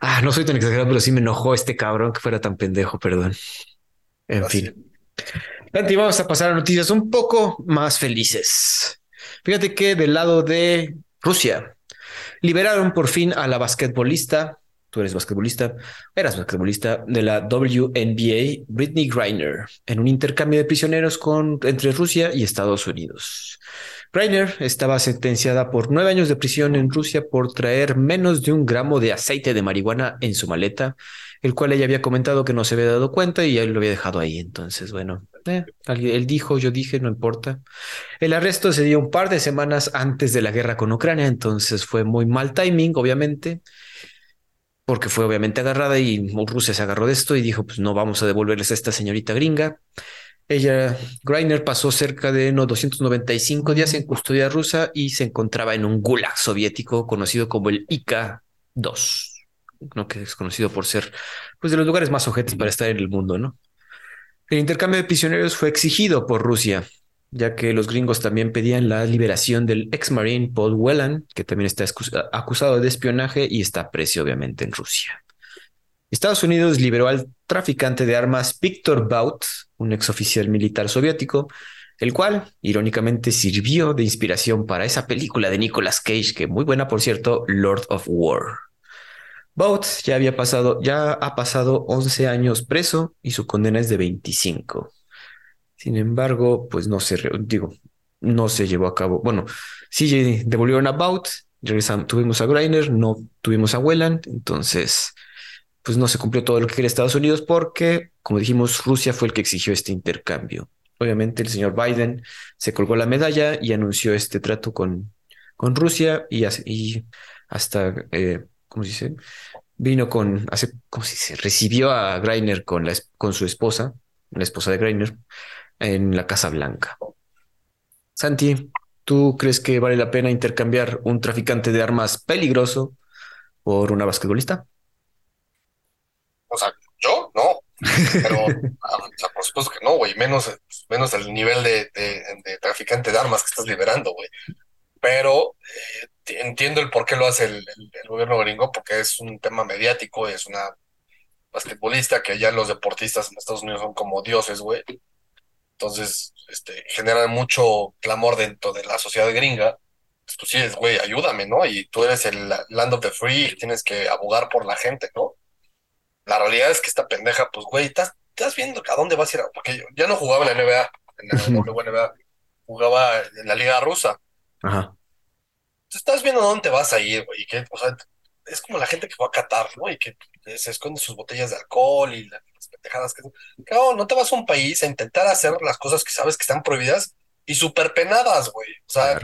ah, no soy tan exagerado, pero sí me enojó este cabrón que fuera tan pendejo, perdón. En fin. Santi, vamos a pasar a noticias un poco más felices. Fíjate que del lado de Rusia liberaron por fin a la basquetbolista tú eres basquetbolista, eras basquetbolista de la WNBA, Britney Griner, en un intercambio de prisioneros con, entre Rusia y Estados Unidos. Griner estaba sentenciada por nueve años de prisión en Rusia por traer menos de un gramo de aceite de marihuana en su maleta, el cual ella había comentado que no se había dado cuenta y él lo había dejado ahí. Entonces, bueno, eh, él dijo, yo dije, no importa. El arresto se dio un par de semanas antes de la guerra con Ucrania, entonces fue muy mal timing, obviamente porque fue obviamente agarrada y Rusia se agarró de esto y dijo, pues no vamos a devolverles a esta señorita gringa. Ella, Greiner, pasó cerca de no, 295 días en custodia rusa y se encontraba en un gulag soviético conocido como el IK-2, ¿no? que es conocido por ser pues, de los lugares más ojetes para estar en el mundo. ¿no? El intercambio de prisioneros fue exigido por Rusia ya que los gringos también pedían la liberación del ex marine Paul Whelan, que también está acusado de espionaje y está preso obviamente en Rusia. Estados Unidos liberó al traficante de armas Victor Bout, un ex oficial militar soviético, el cual, irónicamente, sirvió de inspiración para esa película de Nicolas Cage, que muy buena, por cierto, Lord of War. Bout ya había pasado, ya ha pasado 11 años preso y su condena es de 25. Sin embargo, pues no se, digo, no se llevó a cabo. Bueno, sí devolvieron a Bout, tuvimos a Greiner, no tuvimos a Welland, entonces, pues no se cumplió todo lo que quería Estados Unidos porque, como dijimos, Rusia fue el que exigió este intercambio. Obviamente el señor Biden se colgó la medalla y anunció este trato con, con Rusia y, hasta, eh, ¿cómo se dice? Vino con, hace, ¿cómo se dice? Recibió a Greiner con, la, con su esposa, la esposa de Greiner, en la Casa Blanca. Santi, ¿tú crees que vale la pena intercambiar un traficante de armas peligroso por una basquetbolista? O sea, yo no. Pero, ah, por supuesto que no, güey. Menos, menos el nivel de, traficante de armas que estás liberando, güey. Pero eh, entiendo el por qué lo hace el, gobierno gringo, porque es un tema mediático, es una basquetbolista que ya los deportistas en Estados Unidos son como dioses, güey. Entonces, este, generan mucho clamor dentro de la sociedad gringa. Pues tú sí güey, ayúdame, ¿no? Y tú eres el land of the free, tienes que abogar por la gente, ¿no? La realidad es que esta pendeja, pues, güey, estás, estás viendo a dónde vas a ir. Porque yo ya no jugaba en la NBA, en la WNBA, jugaba en la liga rusa. Ajá. Estás viendo a dónde vas a ir, güey, y que, o sea, es como la gente que va a Qatar, ¿no? Y que se esconde sus botellas de alcohol y las pendejadas que... Claro, no te vas a un país a intentar hacer las cosas que sabes que están prohibidas y súper penadas, güey. O sea,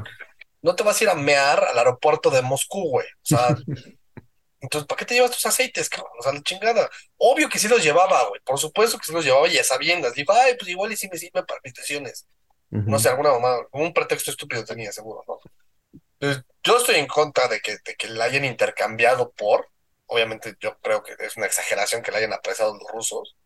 no te vas a ir a mear al aeropuerto de Moscú, güey. O sea, entonces, ¿para qué te llevas tus aceites, cabrón? O sea, la chingada. Obvio que sí los llevaba, güey. Por supuesto que sí los llevaba y a sabiendas. Digo, ay, pues igual y sí me sirve para mis sesiones. No sé, alguna mamá, un pretexto estúpido tenía, seguro, ¿no? Entonces, yo estoy en contra de que, de que la hayan intercambiado por, obviamente yo creo que es una exageración que la hayan apresado los rusos,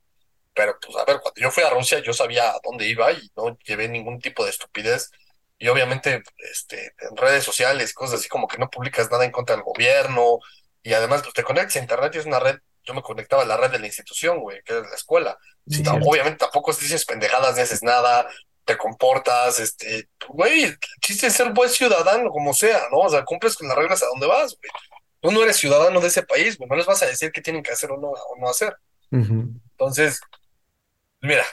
pero pues a ver, cuando yo fui a Rusia yo sabía a dónde iba y no llevé ningún tipo de estupidez. Y obviamente este, en redes sociales, cosas así como que no publicas nada en contra del gobierno. Y además pues, te conectas a internet y es una red, yo me conectaba a la red de la institución, güey, que es la escuela. obviamente tampoco dices pendejadas, ni haces nada, te comportas, este, güey, el chiste es ser buen ciudadano, como sea, ¿no? O sea, cumples con las reglas a dónde vas, güey. Tú no eres ciudadano de ese país, güey, no les vas a decir qué tienen que hacer o no, o no hacer. Entonces, mira,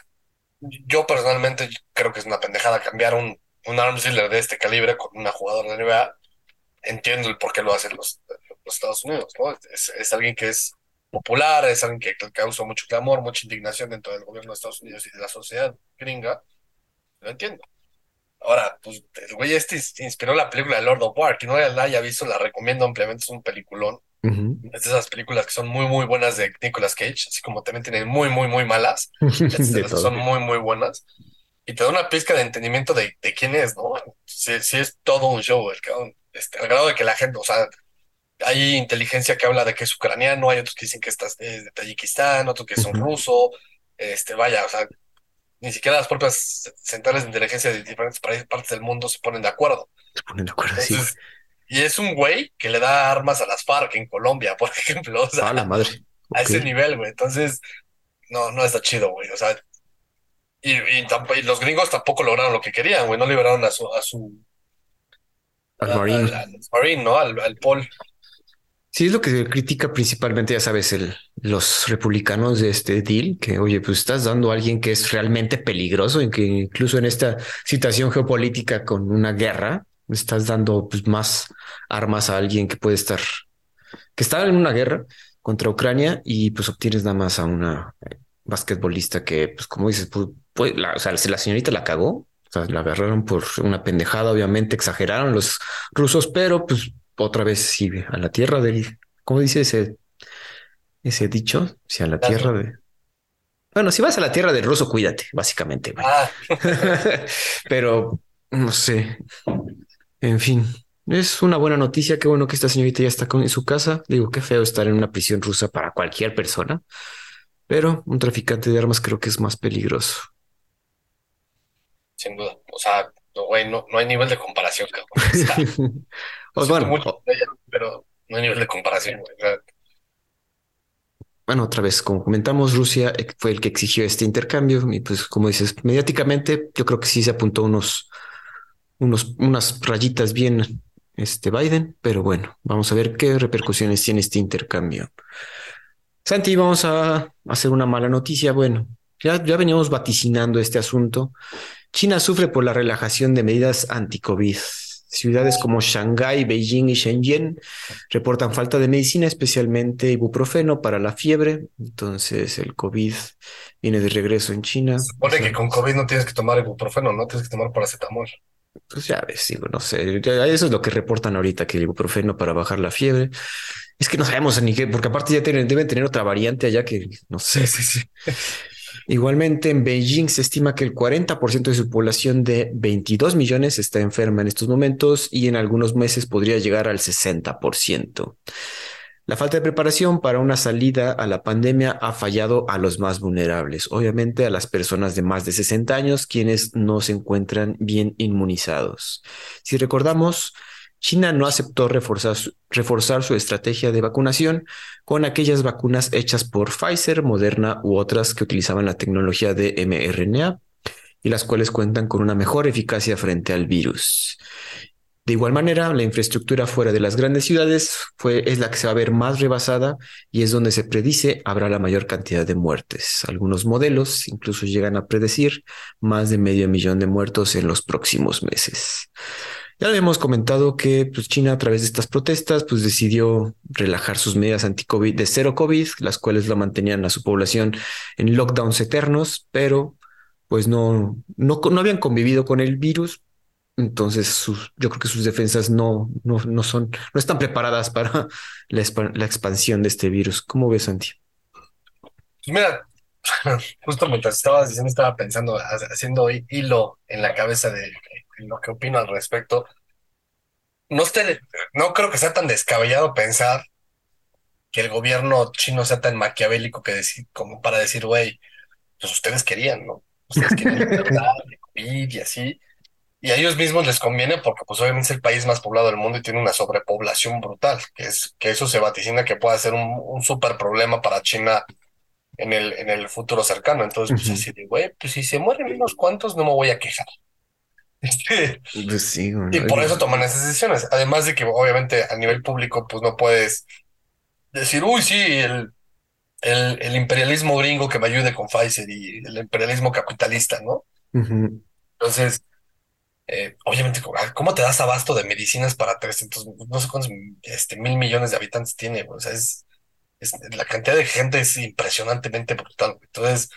yo personalmente creo que es una pendejada cambiar un, un arms dealer de este calibre con una jugadora de NBA. Entiendo el por qué lo hacen los, los Estados Unidos, ¿no? Es, alguien que es popular, es alguien que, causa mucho clamor, mucha indignación dentro del gobierno de Estados Unidos y de la sociedad gringa. Lo entiendo. Ahora, pues el güey este inspiró la película de Lord of War. Que no la haya visto, la recomiendo ampliamente. Es un peliculón. Es de esas películas que son muy, muy buenas de Nicolas Cage, así como también tienen muy, muy, muy malas. son muy, muy buenas. Y te da una pizca de entendimiento de, de quién es, ¿no? Sí, es todo un show, el este, al grado de que la gente, o sea, hay inteligencia que habla de que es ucraniano, hay otros que dicen que estás de Tayikistán, otros que son ruso, este, vaya, o sea, ni siquiera las propias centrales de inteligencia de diferentes partes del mundo se ponen de acuerdo. Se ponen de acuerdo, sí. Y es un güey que le da armas a las FARC en Colombia, por ejemplo. O sea, a la madre. A ese nivel, güey. Entonces, no, no está chido, güey. O sea, y, y, los gringos tampoco lograron lo que querían, güey. No liberaron a su. A su al Marine. Al, Marine, ¿no? Al, al Paul. Sí, es lo que critica principalmente, ya sabes, el, los republicanos de este deal, que oye, pues estás dando a alguien que es realmente peligroso, y que incluso en esta situación geopolítica con una guerra, estás dando pues, más armas a alguien que puede estar, que está en una guerra contra Ucrania y pues obtienes nada más a una basquetbolista que, pues como dices, pues, la, la señorita la cagó, o sea, la agarraron por una pendejada, obviamente exageraron los rusos, pero pues otra vez sí, a la tierra del, ¿cómo dice ese, ese dicho? Si a la tierra de... Bueno, si vas a la tierra del ruso, cuídate, básicamente. Ah. Pero, no sé. En fin, es una buena noticia. Qué bueno que esta señorita ya está en su casa. Digo, qué feo estar en una prisión rusa para cualquier persona. Pero un traficante de armas creo que es más peligroso. Sin duda. O sea, no, no, hay nivel de comparación, cabrón. Pues bueno, pero no hay nivel de comparación. Bueno, otra vez, como comentamos, Rusia fue el que exigió este intercambio y pues como dices, mediáticamente yo creo que sí se apuntó unos, unos, unas rayitas bien este Biden, pero bueno, vamos a ver qué repercusiones tiene este intercambio. Santi, vamos a hacer una mala noticia. Bueno, ya, ya veníamos vaticinando este asunto. China sufre por la relajación de medidas anti-COVID. Ciudades como Shanghái, Beijing y Shenzhen reportan falta de medicina, especialmente ibuprofeno para la fiebre. Entonces el COVID viene de regreso en China. Se supone que con COVID no tienes que tomar ibuprofeno, no tienes que tomar paracetamol. Pues ya ves, digo, no sé. Eso es lo que reportan ahorita, que el ibuprofeno para bajar la fiebre. Es que no sabemos ni qué, porque aparte ya tienen, deben tener otra variante allá que no sé. Sí, sí, sí. Igualmente, en Beijing se estima que el 40% de su población de 22 millones está enferma en estos momentos y en algunos meses podría llegar al 60%. La falta de preparación para una salida a la pandemia ha fallado a los más vulnerables, obviamente a las personas de más de 60 años, quienes no se encuentran bien inmunizados. Si recordamos, China no aceptó reforzar su, estrategia de vacunación con aquellas vacunas hechas por Pfizer, Moderna u otras que utilizaban la tecnología de mRNA y las cuales cuentan con una mejor eficacia frente al virus. De igual manera, la infraestructura fuera de las grandes ciudades fue, es la que se va a ver más rebasada y es donde se predice habrá la mayor cantidad de muertes. Algunos modelos incluso llegan a predecir más de medio millón de muertos en los próximos meses. Ya habíamos comentado que pues, China a través de estas protestas pues, decidió relajar sus medidas anti-COVID de cero COVID, las cuales la mantenían a su población en lockdowns eternos, pero pues no, no, no habían convivido con el virus. Entonces sus, yo creo que sus defensas no, no, no son, no están preparadas para la, la expansión de este virus. ¿Cómo ves, Santi? Pues mira, justo mientras estabas diciendo, estaba pensando, haciendo hilo en la cabeza de lo que opino al respecto. No, no creo que sea tan descabellado pensar que el gobierno chino sea tan maquiavélico que decir, como para decir, güey, pues ustedes querían, ¿no? Ustedes querían COVID y así. Y a ellos mismos les conviene porque pues obviamente es el país más poblado del mundo y tiene una sobrepoblación brutal, que es que eso se vaticina que pueda ser un, un súper problema para China en el, en el futuro cercano. Entonces, pues así de, güey, pues si se mueren unos cuantos no me voy a quejar. Este, pues y por eso toman esas decisiones. Además de que obviamente a nivel público, pues no puedes decir, uy, sí, el, el, imperialismo gringo que me ayude con Pfizer y el imperialismo capitalista, ¿no? Entonces, eh, obviamente, ¿cómo te das abasto de medicinas para 300, no sé cuántos este, mil millones de habitantes tiene? O sea, es, la cantidad de gente es impresionantemente brutal. Entonces,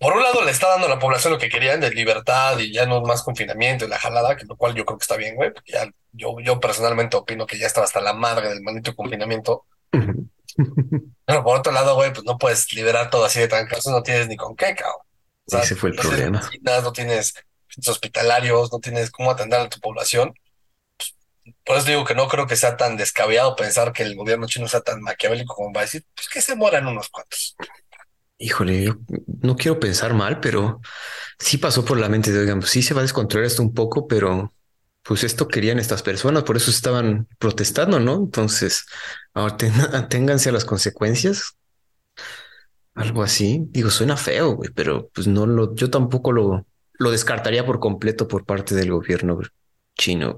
por un lado le está dando a la población lo que querían de libertad y ya no más confinamiento y la jalada, que lo cual yo creo que está bien, güey, porque ya yo, yo personalmente opino que ya estaba hasta la madre del maldito confinamiento. Pero por otro lado, güey, pues no puedes liberar todo así de trancazo, no tienes ni con qué, cabrón. Ese fue el problema. no tienes hospitalarios, no tienes cómo atender a tu población. Pues, por eso digo que no creo que sea tan descabellado pensar que el gobierno chino sea tan maquiavélico como va a decir, pues que se mueran unos cuantos híjole, yo no quiero pensar mal, pero sí pasó por la mente de, oigan, pues sí se va a descontrolar esto un poco, pero pues esto querían estas personas, por eso estaban protestando, ¿no? Entonces, ahora ténganse a las consecuencias. Algo así. Digo, suena feo, güey, pero pues no lo, yo tampoco lo, lo descartaría por completo por parte del gobierno chino.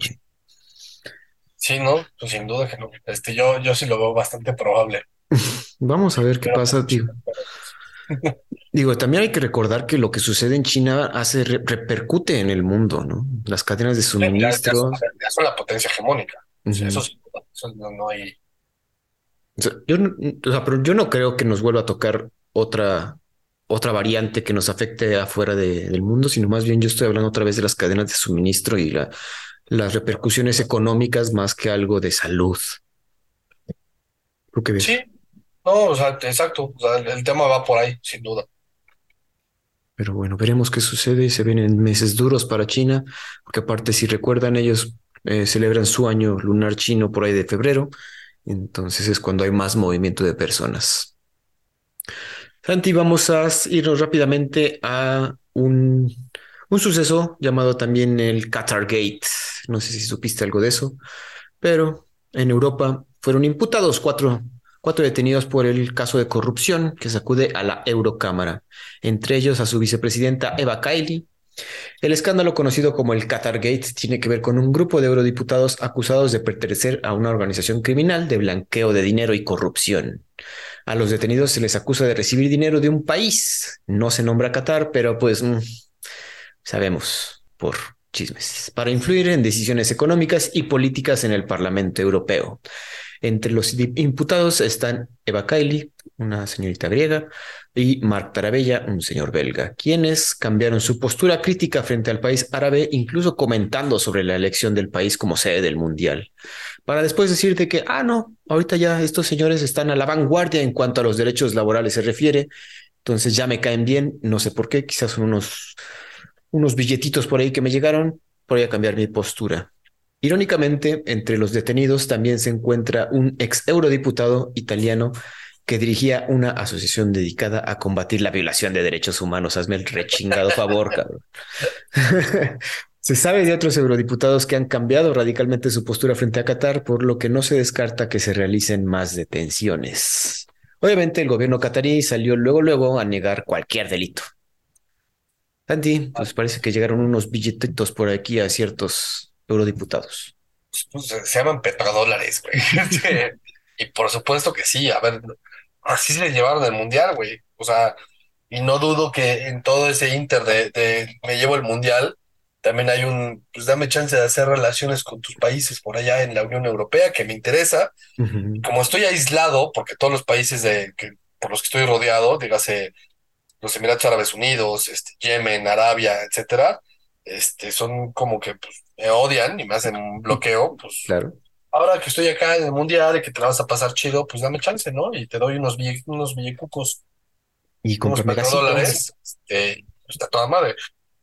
Sí, no, pues sin duda que no. Este, yo, yo sí lo veo bastante probable. Vamos a ver qué pasa, tío. Digo, también hay que recordar que lo que sucede en China hace repercute en el mundo, ¿no? Las cadenas de suministro. Ya, son la potencia hegemónica. Eso sí, no, hay. yo, pero yo no creo que nos vuelva a tocar otra, otra variante que nos afecte afuera del mundo, sino más bien yo estoy hablando otra vez de las cadenas de suministro y la, las repercusiones económicas más que algo de salud. ¿Tú qué ves? Sí, no, o sea, exacto. O sea, el, tema va por ahí, sin duda. Pero bueno, veremos qué sucede. Se vienen meses duros para China, porque aparte, si recuerdan, ellos eh, celebran su año lunar chino por ahí de febrero. Entonces es cuando hay más movimiento de personas. Santi, vamos a irnos rápidamente a un un suceso llamado también el Qatar Gate. No sé si supiste algo de eso, pero en Europa fueron imputados cuatro, cuatro detenidos por el caso de corrupción que sacude a la Eurocámara, entre ellos a su vicepresidenta Eva Kaili. El escándalo conocido como el Qatar Gate tiene que ver con un grupo de eurodiputados acusados de pertenecer a una organización criminal de blanqueo de dinero y corrupción. A los detenidos se les acusa de recibir dinero de un país. No se nombra Qatar, pero pues mm, sabemos por chismes, para influir en decisiones económicas y políticas en el Parlamento Europeo. Entre los imputados están Eva Kaili, una señorita griega, y Mark Tarabella, un señor belga, quienes cambiaron su postura crítica frente al país árabe, incluso comentando sobre la elección del país como sede del Mundial, para después decirte que, ah, no, ahorita ya estos señores están a la vanguardia en cuanto a los derechos laborales se refiere, entonces ya me caen bien, no sé por qué, quizás son unos unos billetitos por ahí que me llegaron, voy a cambiar mi postura. Irónicamente, entre los detenidos también se encuentra un ex eurodiputado italiano que dirigía una asociación dedicada a combatir la violación de derechos humanos. Hazme el rechingado favor, cabrón. se sabe de otros eurodiputados que han cambiado radicalmente su postura frente a Qatar, por lo que no se descarta que se realicen más detenciones. Obviamente, el gobierno catarí salió luego, luego a negar cualquier delito. Santi, pues parece que llegaron unos billetitos por aquí a ciertos eurodiputados. Pues, se llaman petrodólares, güey. y por supuesto que sí, a ver, así se les llevaron el mundial, güey. O sea, y no dudo que en todo ese inter de, me llevo el mundial, también hay un, pues dame chance de hacer relaciones con tus países por allá en la Unión Europea, que me interesa. Como estoy aislado, porque todos los países de, que, por los que estoy rodeado, dígase los Emiratos Árabes Unidos, este, Yemen, Arabia, etcétera, este, son como que pues, me odian y me hacen un bloqueo, pues claro. ahora que estoy acá en el mundial y que te la vas a pasar chido, pues dame chance, ¿no? Y te doy unos, bille, unos billecucos, y con dólares, este, pues, está toda madre.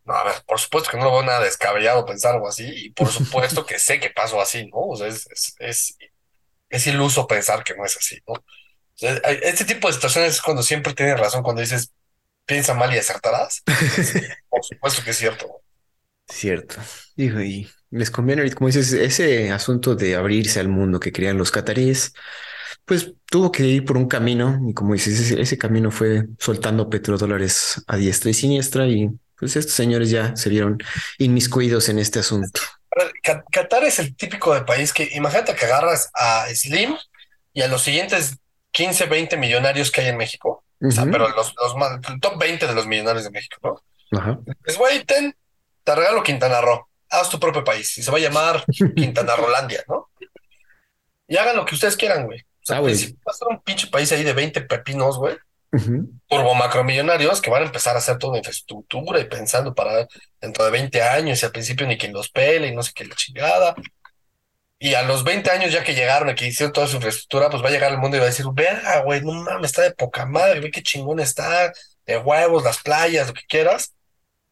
No, a ver, por supuesto que no lo veo nada descabellado pensar algo así, y por supuesto que sé que pasó así, ¿no? O sea, es, es, es, es iluso pensar que no es así, ¿no? este tipo de situaciones es cuando siempre tienes razón, cuando dices, piensa mal y acertarás. Por supuesto que es cierto. Cierto. Dijo, y les conviene, como dices, ese asunto de abrirse al mundo que querían los cataríes, pues tuvo que ir por un camino y como dices, ese, camino fue soltando petrodólares a diestra y siniestra y pues estos señores ya se vieron inmiscuidos en este asunto. Qatar es el típico de país que imagínate que agarras a Slim y a los siguientes 15, 20 millonarios que hay en México o sea, pero los, los más, el top 20 de los millonarios de México, ¿no? Ajá. Es güey, ten, te regalo Quintana Roo, haz tu propio país y se va a llamar Quintana Rolandia, ¿no? Y hagan lo que ustedes quieran, güey. O sea, ah, si va a ser un pinche país ahí de 20 pepinos, güey, turbo macromillonarios que van a empezar a hacer toda una infraestructura y pensando para dentro de 20 años y al principio ni quien los pele y no sé qué la chingada. Y a los 20 años ya que llegaron y que hicieron toda su infraestructura, pues va a llegar al mundo y va a decir, verga, güey, no mames, está de poca madre, ve qué chingón está, de huevos, las playas, lo que quieras.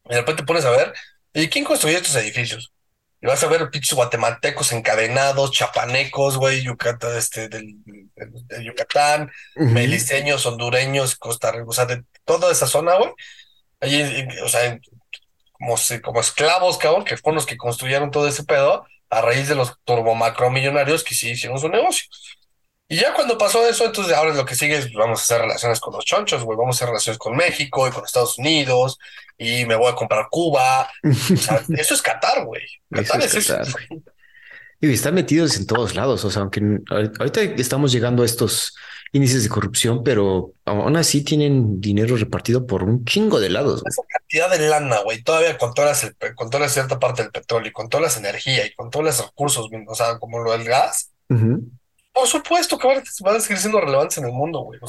Y de repente te pones a ver, ¿y quién construyó estos edificios? Y vas a ver pinches guatemaltecos encadenados, chapanecos, güey, Yucatán, este, del, Yucatán, meliseños, hondureños, Costa Rica, o sea, de toda esa zona, güey. Allí, o sea, como, como esclavos, cabrón, que fueron los que construyeron todo ese pedo a raíz de los turbomacromillonarios que sí hicieron su negocio. Y ya cuando pasó eso, entonces ahora lo que sigue es vamos a hacer relaciones con los chonchos, güey, vamos a hacer relaciones con México y con Estados Unidos y me voy a comprar Cuba. O sea, eso es Qatar, güey. Qatar es, eso. Y están metidos en todos lados, o sea, aunque ahorita estamos llegando a estos índices de corrupción, pero aún así tienen dinero repartido por un chingo de lados. Esa cantidad de lana, güey, todavía controlas, el, controlas cierta parte del petróleo y controlas energía y controlas recursos, o sea, como lo del gas. Por supuesto que van a seguir siendo relevantes en el mundo, güey.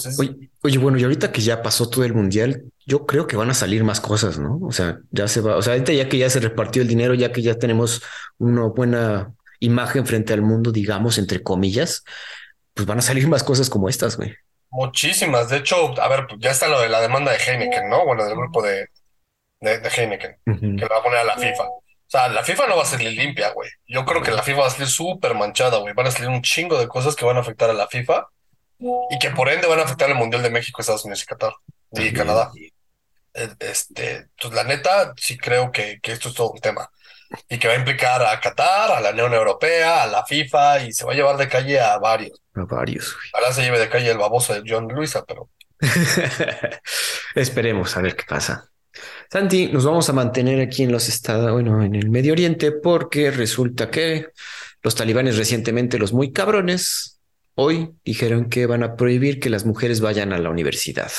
oye, bueno, y ahorita que ya pasó todo el mundial, yo creo que van a salir más cosas, ¿no? O sea, ya se va, o sea, ahorita ya que ya se repartió el dinero, ya que ya tenemos una buena imagen frente al mundo, digamos, entre comillas, pues van a salir más cosas como estas, güey. Muchísimas. De hecho, a ver, ya está lo de la demanda de Heineken, ¿no? Bueno, del grupo de, de, Heineken, que lo va a poner a la FIFA. O sea, la FIFA no va a salir limpia, güey. Yo creo que la FIFA va a salir súper manchada, güey. Van a salir un chingo de cosas que van a afectar a la FIFA y que por ende van a afectar al Mundial de México, Estados Unidos y Qatar y Canadá. Eh, este, pues la neta, sí creo que, que esto es todo un tema y que va a implicar a Qatar, a la Unión Europea, a la FIFA y se va a llevar de calle a varios. A varios. Ahora se lleve de calle el baboso de John Luisa, pero. Esperemos a ver qué pasa. Santi, nos vamos a mantener aquí en los Estados, bueno, en el Medio Oriente, porque resulta que los talibanes recientemente, los muy cabrones, Hoy dijeron que van a prohibir que las mujeres vayan a la universidad.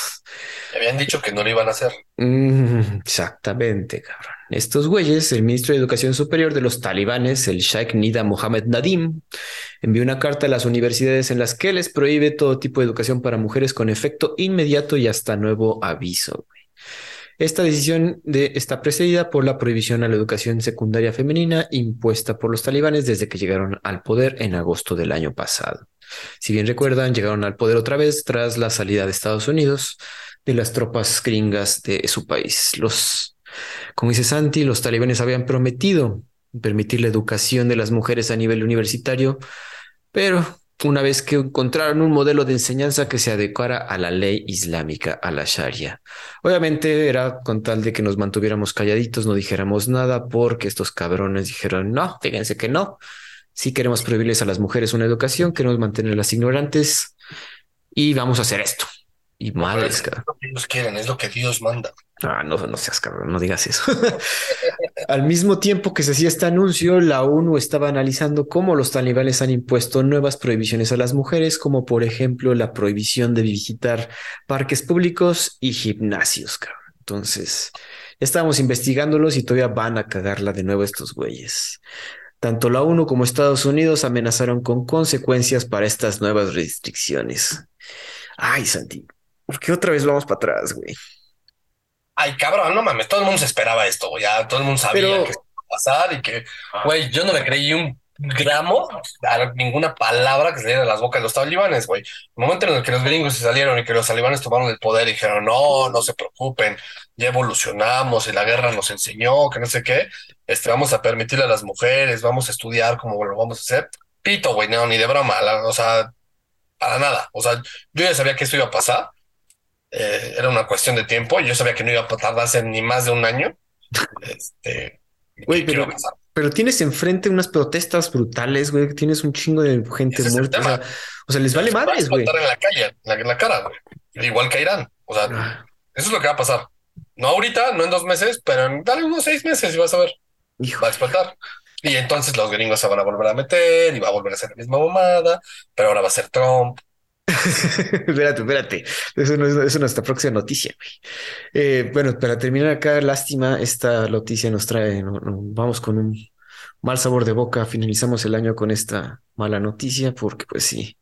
Habían dicho que no lo iban a hacer. Mm, exactamente, cabrón. Estos güeyes, el ministro de Educación Superior de los talibanes, el Sheikh Nida Mohammed Nadim, envió una carta a las universidades en las que les prohíbe todo tipo de educación para mujeres con efecto inmediato y hasta nuevo aviso. Esta decisión de, está precedida por la prohibición a la educación secundaria femenina impuesta por los talibanes desde que llegaron al poder en agosto del año pasado. Si bien recuerdan, llegaron al poder otra vez tras la salida de Estados Unidos de las tropas gringas de su país. Los, como dice Santi, los talibanes habían prometido permitir la educación de las mujeres a nivel universitario, pero una vez que encontraron un modelo de enseñanza que se adecuara a la ley islámica, a la Sharia. Obviamente era con tal de que nos mantuviéramos calladitos, no dijéramos nada, porque estos cabrones dijeron, no, fíjense que no, si queremos prohibirles a las mujeres una educación, queremos mantenerlas ignorantes y vamos a hacer esto. Y madres, Es lo que ellos quieren, es lo que Dios manda. Ah, no, no seas cabrón, no digas eso. Al mismo tiempo que se hacía este anuncio, la ONU estaba analizando cómo los talibanes han impuesto nuevas prohibiciones a las mujeres, como por ejemplo la prohibición de visitar parques públicos y gimnasios. Cabrón. Entonces, estábamos investigándolos y todavía van a cagarla de nuevo estos güeyes. Tanto la ONU como Estados Unidos amenazaron con consecuencias para estas nuevas restricciones. Ay, Santi, ¿por qué otra vez vamos para atrás, güey? Ay, cabrón, no mames, todo el mundo se esperaba esto, güey. Ya todo el mundo sabía que iba a pasar y que, güey, yo no le creí un gramo a ninguna palabra que saliera de las bocas de los talibanes, güey. El momento en el que los gringos se salieron y que los talibanes tomaron el poder y dijeron, no, no se preocupen, ya evolucionamos y la guerra nos enseñó que no sé qué, este, vamos a permitirle a las mujeres, vamos a estudiar cómo lo vamos a hacer. Pito, güey, no, ni de broma, o sea, para nada. O sea, yo ya sabía que esto iba a pasar. Eh, era una cuestión de tiempo. Yo sabía que no iba a tardarse ni más de un año. Este, Güey, pero, pero tienes enfrente unas protestas brutales, güey. Tienes un chingo de gente muerta. O sea, les vale madres, güey. en la calle, en la, cara, güey. Igual que Irán. O sea, ah. eso es lo que va a pasar. No ahorita, no en dos meses, pero en dale unos seis meses y vas a ver. Va a explotar. Y entonces los gringos se van a volver a meter y va a volver a ser la misma bomada, pero ahora va a ser Trump. espérate, espérate. Eso no, es, no nuestra próxima noticia. Eh, bueno, para terminar acá, lástima, esta noticia nos trae, vamos con un mal sabor de boca. Finalizamos el año con esta mala noticia porque pues sí.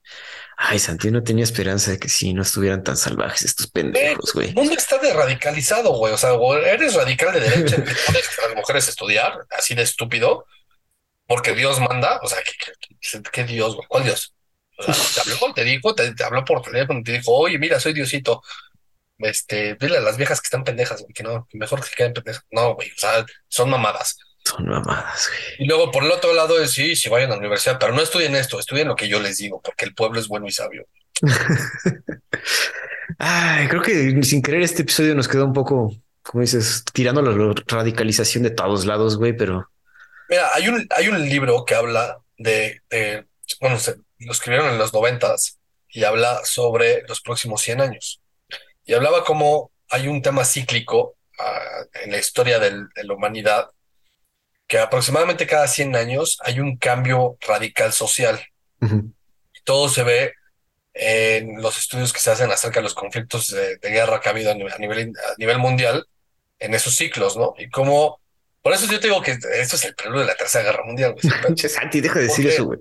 Ay, Santi, no tenía esperanza de que sí, no estuvieran tan salvajes estos pendejos, güey. El mundo está de radicalizado, güey. O sea, eres radical de derecha, las mujeres estudiar, así de estúpido, porque Dios manda. O sea, ¿qué, qué Dios, güey? ¿Cuál Dios? Te habló, te dijo, te, habló por teléfono, te dijo, oye, mira, soy Diosito. Este, dile a las viejas que están pendejas, güey, que no, mejor que queden pendejas. No, güey, o sea, son mamadas. Son mamadas, güey. Y luego por el otro lado es sí, si vayan a la universidad, pero no estudien esto, estudien lo que yo les digo, porque el pueblo es bueno y sabio. Ay, creo que sin querer este episodio nos quedó un poco, como dices, tirando la radicalización de todos lados, güey, pero. Mira, hay un, hay un libro que habla de, de bueno, se, lo escribieron en los noventas y habla sobre los próximos 100 años. Y hablaba como hay un tema cíclico ah, en la historia de la humanidad que aproximadamente cada 100 años hay un cambio radical social. y todo se ve en los estudios que se hacen acerca de los conflictos de, guerra que ha habido a nivel, a nivel, mundial en esos ciclos, ¿no? Y cómo, por eso yo te digo que esto es el preludio de la Tercera Guerra Mundial, güey. Santi, deja de decir eso, güey.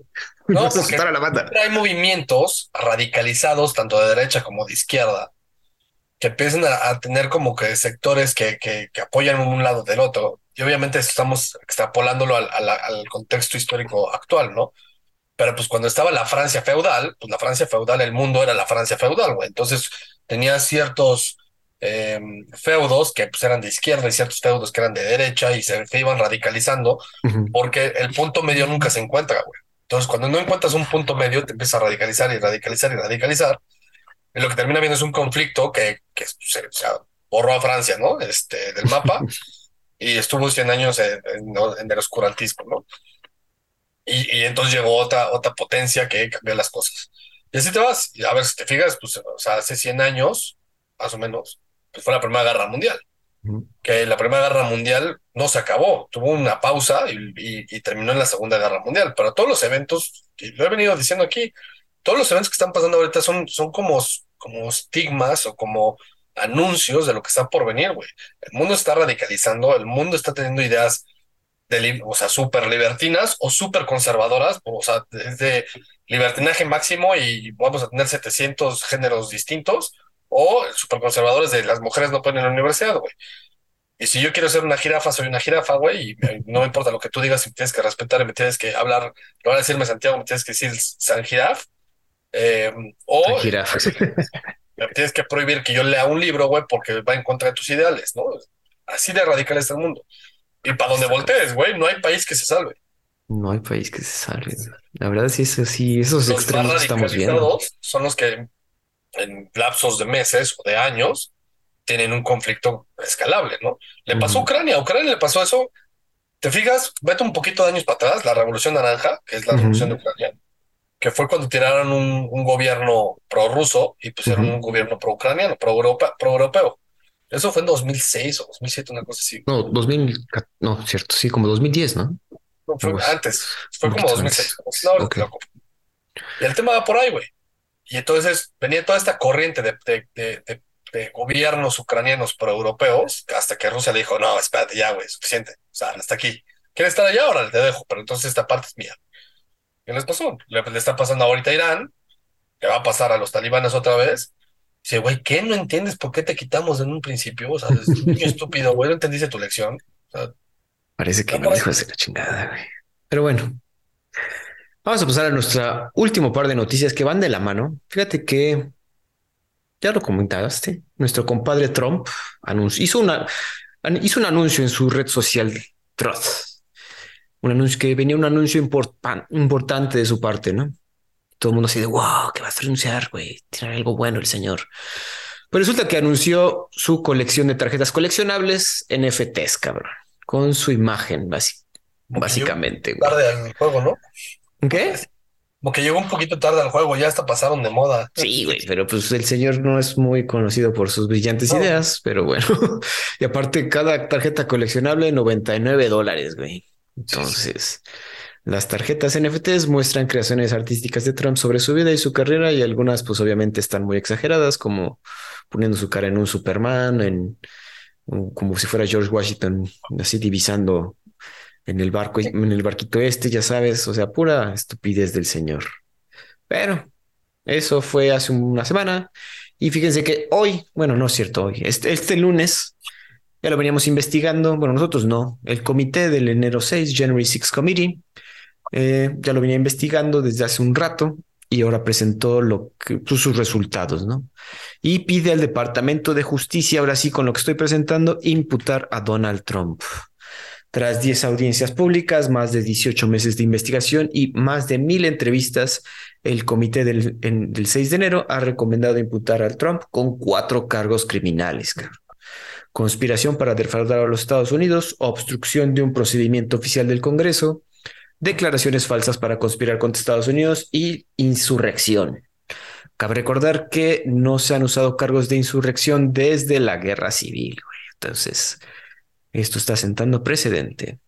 No, porque la banda. hay movimientos radicalizados, tanto de derecha como de izquierda, que empiezan a, tener como que sectores que, que, que, apoyan un lado del otro. Y obviamente estamos extrapolándolo al, al, contexto histórico actual, ¿no? Pero pues cuando estaba la Francia feudal, pues la Francia feudal, el mundo era la Francia feudal, güey. Entonces tenía ciertos eh, feudos que pues eran de izquierda y ciertos feudos que eran de derecha y se, iban radicalizando porque el punto medio nunca se encuentra, güey. Entonces cuando no encuentras un punto medio te empiezas a radicalizar y radicalizar y radicalizar y lo que termina viendo es un conflicto que, que se, borró a Francia, ¿no? Este, del mapa y estuvo 100 años en, el oscurantismo, ¿no? Y, y, entonces llegó otra, otra potencia que cambió las cosas. Y así te vas. Y a ver, si te fijas, pues, o sea, hace 100 años, más o menos, pues fue la Primera Guerra Mundial. Que la Primera Guerra Mundial no se acabó, tuvo una pausa y, y, terminó en la Segunda Guerra Mundial. Pero todos los eventos, y lo he venido diciendo aquí, todos los eventos que están pasando ahorita son, son como como estigmas o como anuncios de lo que está por venir, güey. El mundo está radicalizando, el mundo está teniendo ideas de, o sea, súper libertinas o súper conservadoras, o sea, desde libertinaje máximo y vamos a tener 700 géneros distintos, o súper conservadores de las mujeres no pueden ir a la universidad, güey. Y si yo quiero ser una jirafa, soy una jirafa, güey, y no me importa lo que tú digas, si me tienes que respetar, me tienes que hablar, lo van a decirme Santiago, me tienes que decir San Giraf, eh, o me tienes que prohibir que yo lea un libro, güey, porque va en contra de tus ideales, ¿no? Así de radical está el mundo. Y para donde voltees, güey, no hay país que se salve. No hay país que se salve. La verdad, sí, eso, sí esos extremos que estamos viendo. Son los que en lapsos de meses o de años tienen un conflicto escalable, ¿no? Le pasó a Ucrania, a Ucrania le pasó eso. ¿Te fijas? Vete un poquito de años para atrás, la Revolución Naranja, que es la Revolución de Ucrania que fue cuando tiraron un, un gobierno prorruso y pusieron un gobierno pro-ucraniano, pro-europeo. Eso fue en 2006 o 2007, una cosa así. No, 2000, no, cierto, sí, como 2010, ¿no? No, fue antes, fue como 2006. No, Y el tema va por ahí, güey. Y entonces venía toda esta corriente de, de, de, de gobiernos ucranianos pro-europeos hasta que Rusia le dijo, no, espérate ya, güey, suficiente. O sea, hasta aquí. ¿Quieres estar allá? Ahora te dejo, pero entonces esta parte es mía. ¿Qué les pasó? Le, está pasando ahorita a Irán, que va a pasar a los talibanes otra vez. Dice, güey, ¿qué no entiendes por qué te quitamos en un principio? O sea, es muy estúpido, güey, no entendiste tu lección. Parece que no dijo hacer la chingada, güey. Pero bueno, vamos a pasar a nuestro último par de noticias que van de la mano. Fíjate que ya lo comentaste, nuestro compadre Trump anunció, hizo, una, hizo un anuncio en su red social Truth un anuncio que venía un anuncio importante de su parte, ¿no? Todo el mundo así de wow, ¿qué vas a anunciar, güey? Tiene algo bueno el señor. Pero resulta que anunció su colección de tarjetas coleccionables NFTs, cabrón, con su imagen, básicamente. Tarde al juego, ¿no? ¿Qué? Como que llegó un poquito tarde al juego, ya hasta pasaron de moda. Sí, güey, pero pues el señor no es muy conocido por sus brillantes ideas, pero bueno. y aparte, cada tarjeta coleccionable, 99 dólares, güey. Entonces, las tarjetas NFTs muestran creaciones artísticas de Trump sobre su vida y su carrera y algunas pues obviamente están muy exageradas, como poniendo su cara en un Superman, en como si fuera George Washington, así divisando en el barco, en el barquito este, ya sabes, o sea, pura estupidez del señor. Pero eso fue hace una semana y fíjense que hoy, bueno, no es cierto hoy, este, este lunes ya lo veníamos investigando, bueno, nosotros no, el comité del enero 6, January 6 Committee, eh, ya lo venía investigando desde hace un rato y ahora presentó lo que, pues, sus resultados, ¿no? Y pide al Departamento de Justicia, ahora sí, con lo que estoy presentando, imputar a Donald Trump. Tras 10 audiencias públicas, más de 18 meses de investigación y más de mil entrevistas, el comité del, del 6 de enero ha recomendado imputar al Trump con cuatro cargos criminales. Conspiración para defraudar a los Estados Unidos, obstrucción de un procedimiento oficial del Congreso, declaraciones falsas para conspirar contra Estados Unidos y insurrección. Cabe recordar que no se han usado cargos de insurrección desde la guerra civil. Entonces, esto está sentando precedente.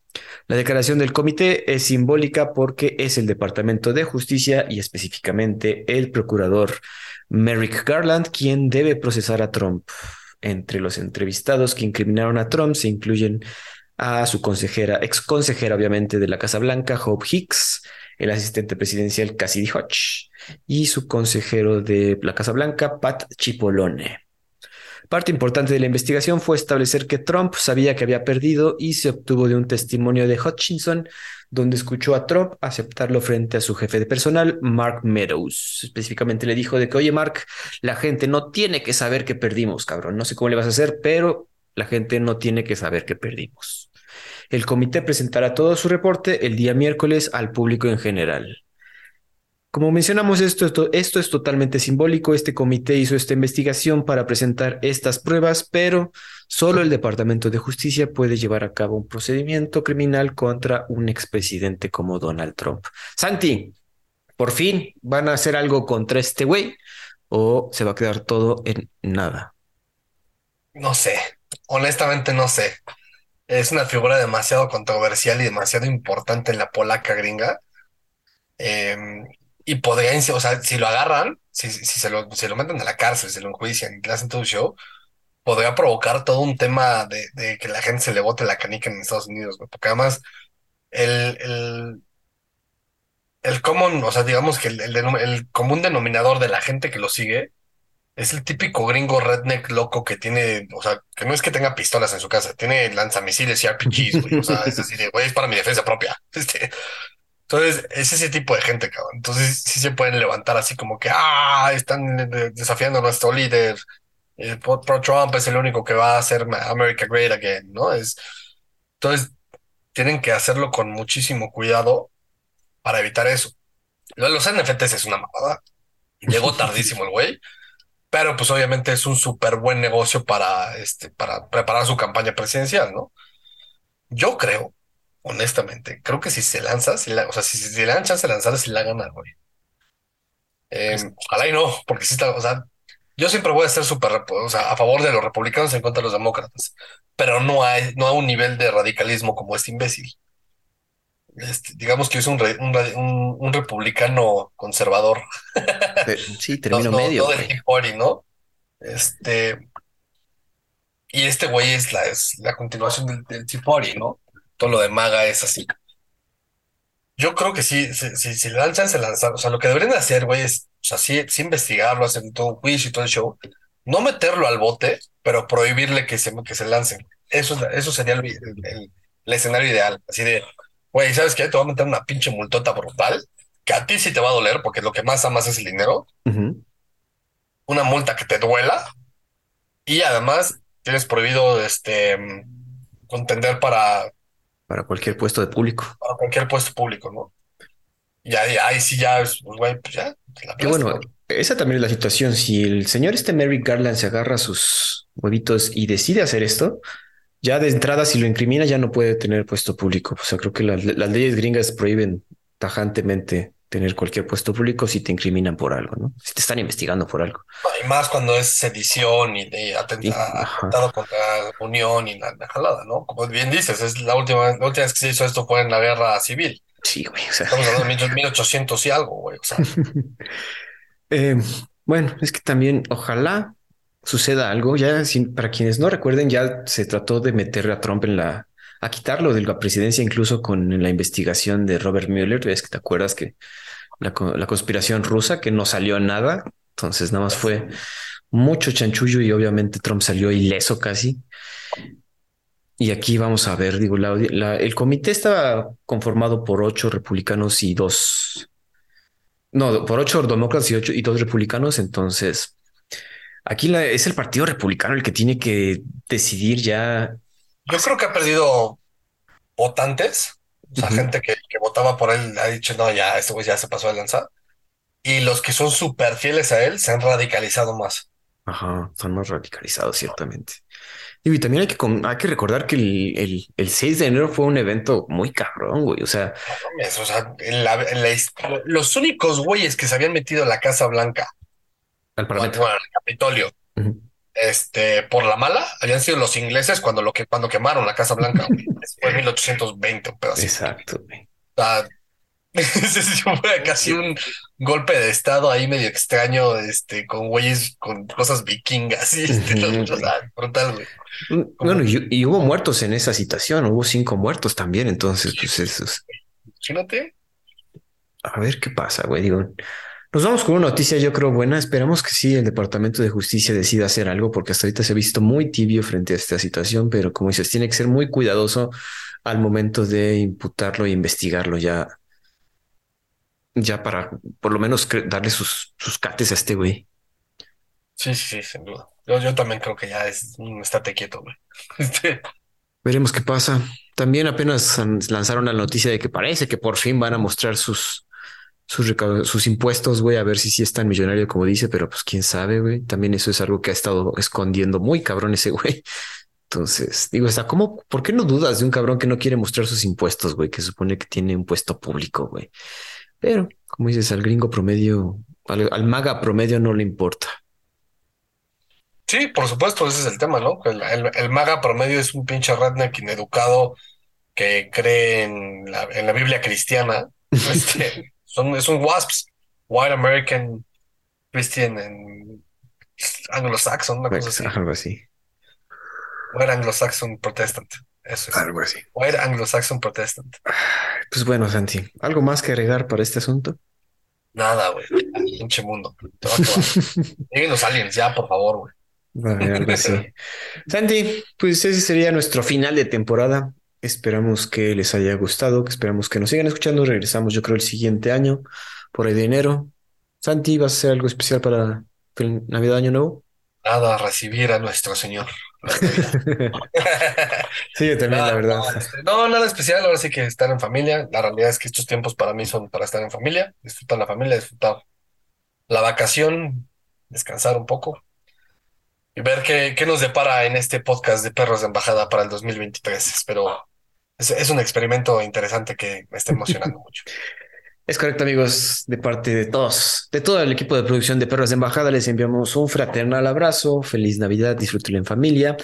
La declaración del comité es simbólica porque es el Departamento de Justicia y específicamente el procurador Merrick Garland quien debe procesar a Trump. Entre los entrevistados que incriminaron a Trump se incluyen a su consejera, ex consejera obviamente de la Casa Blanca, Hope Hicks, el asistente presidencial Cassidy Hodge y su consejero de la Casa Blanca, Pat Cipollone. Parte importante de la investigación fue establecer que Trump sabía que había perdido y se obtuvo de un testimonio de Hutchinson, donde escuchó a Trump aceptarlo frente a su jefe de personal, Mark Meadows. Específicamente le dijo de que, oye, Mark, la gente no tiene que saber que perdimos, cabrón. No sé cómo le vas a hacer, pero la gente no tiene que saber que perdimos. El comité presentará todo su reporte el día miércoles al público en general. Como mencionamos esto, esto, es totalmente simbólico. Este comité hizo esta investigación para presentar estas pruebas, pero solo el Departamento de Justicia puede llevar a cabo un procedimiento criminal contra un expresidente como Donald Trump. Santi, por fin van a hacer algo contra este güey o se va a quedar todo en nada. No sé, honestamente no sé. Es una figura demasiado controversial y demasiado importante en la polaca gringa. Eh, y podrían, o sea, si lo agarran, si, si se, lo, se lo meten a la cárcel, se lo enjuician y le hacen todo un show, podría provocar todo un tema de, de, que la gente se le bote la canica en Estados Unidos, porque además el, el, el común, o sea, digamos que el, el, el, común denominador de la gente que lo sigue es el típico gringo redneck loco que tiene, o sea, que no es que tenga pistolas en su casa, tiene lanzamisiles y RPGs, güey, o sea, es así de, güey, es para mi defensa propia. Este, entonces, es ese tipo de gente, cabrón. Entonces, sí se pueden levantar así como que, ah, están desafiando a nuestro líder. El pro Trump es el único que va a hacer America Great Again, ¿no? Es, entonces, tienen que hacerlo con muchísimo cuidado para evitar eso. Los NFTs es una mamada. Llegó tardísimo el güey, pero pues obviamente es un súper buen negocio para, este, para preparar su campaña presidencial, ¿no? Yo creo honestamente. Creo que si se lanza, si la, o sea, si, le dan chance de lanzar, si la gana, güey. Eh, ojalá y no, porque si está, o sea, yo siempre voy a estar súper, o sea, a favor de los republicanos en contra de los demócratas, pero no hay, no a un nivel de radicalismo como este imbécil. Este, digamos que es un, un, un, republicano conservador. Sí, termino medio. No, del Party, ¿no? Este, y este güey es la, es la continuación del, del ¿no? Todo lo de maga es así. Yo creo que sí, si, si, le dan chance de lanzar, o sea, lo que deberían hacer, güey, es, o sea, sí, investigarlo, hacer todo un juicio y todo el show, no meterlo al bote, pero prohibirle que se, que se lancen. Eso, eso sería el, el, escenario ideal. Así de, güey, ¿sabes qué? Te voy a meter una pinche multota brutal, que a ti sí te va a doler, porque lo que más amas es el dinero. Una multa que te duela. Y además tienes prohibido este contender para para cualquier puesto de público. Para cualquier puesto público, ¿no? Y ahí, sí ya, pues, güey, pues ya. y bueno, esa también es la situación. Si el señor este Merrick Garland se agarra sus huevitos y decide hacer esto, ya de entrada, si lo incrimina, ya no puede tener puesto público. O sea, creo que las leyes gringas prohíben tajantemente tener cualquier puesto público si te incriminan por algo, ¿no? Si te están investigando por algo. Y más cuando es sedición y de atentado contra la Unión y la, jalada, ¿no? Como bien dices, es la última, la última vez que se hizo esto fue en la guerra civil. Sí, güey. O sea. Estamos hablando de 1800 y algo, güey. O sea. eh, bueno, es que también ojalá suceda algo. Ya para quienes no recuerden, ya se trató de meter a Trump en la a quitarlo de la presidencia, incluso con la investigación de Robert Mueller. Ves que te acuerdas que la, conspiración rusa, que no salió nada. Entonces, nada más fue mucho chanchullo y obviamente Trump salió ileso casi. Y aquí vamos a ver, digo, el comité estaba conformado por ocho republicanos y dos, no, por ocho demócratas y ocho y dos republicanos. Entonces, aquí es el Partido Republicano el que tiene que decidir ya yo creo que ha perdido votantes. O sea, gente que, votaba por él ha dicho, no, ya, este güey ya se pasó de lanzar. Y los que son súper fieles a él se han radicalizado más. Ajá, están más radicalizados, ciertamente. Y también hay que, hay que recordar que el, el, 6 de enero fue un evento muy cabrón, güey. O sea, o sea los únicos güeyes que se habían metido en la Casa Blanca al Parlamento, al Capitolio, este, por la mala, habían sido los ingleses cuando, lo que, cuando quemaron la Casa Blanca. Fue en 1820, un pedazo. Exacto. fue casi un golpe de estado ahí medio extraño, este, con güeyes, con cosas vikingas y este, brutal, güey. Mm, bueno, y, hubo muertos en esa situación, hubo cinco muertos también, entonces, pues eso Imagínate. A ver qué pasa, güey. Digo, nos vamos con una noticia, yo creo, buena. Esperamos que sí, el Departamento de Justicia decida hacer algo, porque hasta ahorita se ha visto muy tibio frente a esta situación, pero como dices, tiene que ser muy cuidadoso al momento de imputarlo e investigarlo ya, ya para por lo menos darle sus, sus cates a este güey. Sí, sí, sí, sin duda. Yo, yo también creo que ya es un estate quieto, güey. Este, Veremos qué pasa. También apenas lanzaron la noticia de que parece que por fin van a mostrar sus sus, sus impuestos, güey, a ver si sí es tan millonario como dice, pero pues quién sabe, güey. También eso es algo que ha estado escondiendo muy cabrón ese güey. Entonces, digo, está como, ¿por qué no dudas de un cabrón que no quiere mostrar sus impuestos, güey? Que supone que tiene un puesto público, güey. Pero, como dices, al gringo promedio, al, maga promedio no le importa. Sí, por supuesto, ese es el tema, ¿no? El, maga promedio es un pinche redneck ineducado que cree en la, en la Biblia cristiana. Este, son, es un WASPs, White American Christian and Anglo-Saxon, una cosa así. Algo así. White Anglo-Saxon Protestant. Eso es. Algo así. White Anglo-Saxon Protestant. Pues bueno, Santi, ¿algo más que agregar para este asunto? Nada, güey. Pinche mundo. Te va a los aliens, ya, por favor, güey. Vale, algo así. Santi, pues ese sería nuestro final de temporada. Esperamos que les haya gustado, que esperamos que nos sigan escuchando. Regresamos, yo creo, el siguiente año, por ahí de enero. Santi, ¿vas a hacer algo especial para Navidad, Año Nuevo? Nada, recibir a nuestro Señor. sí, yo también, la verdad. Este, no, nada especial, ahora sí que estar en familia. La realidad es que estos tiempos para mí son para estar en familia, disfrutar la familia, disfrutar la vacación, descansar un poco y ver qué, qué nos depara en este podcast de Perros de Embajada para el 2023. Espero es, un experimento interesante que me está emocionando mucho. Es correcto, amigos, de parte de todos, de todo el equipo de producción de Perros de Embajada, les enviamos un fraternal abrazo, feliz Navidad, disfrútenlo en familia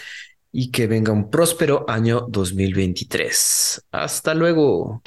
y que venga un próspero año 2023. Hasta luego.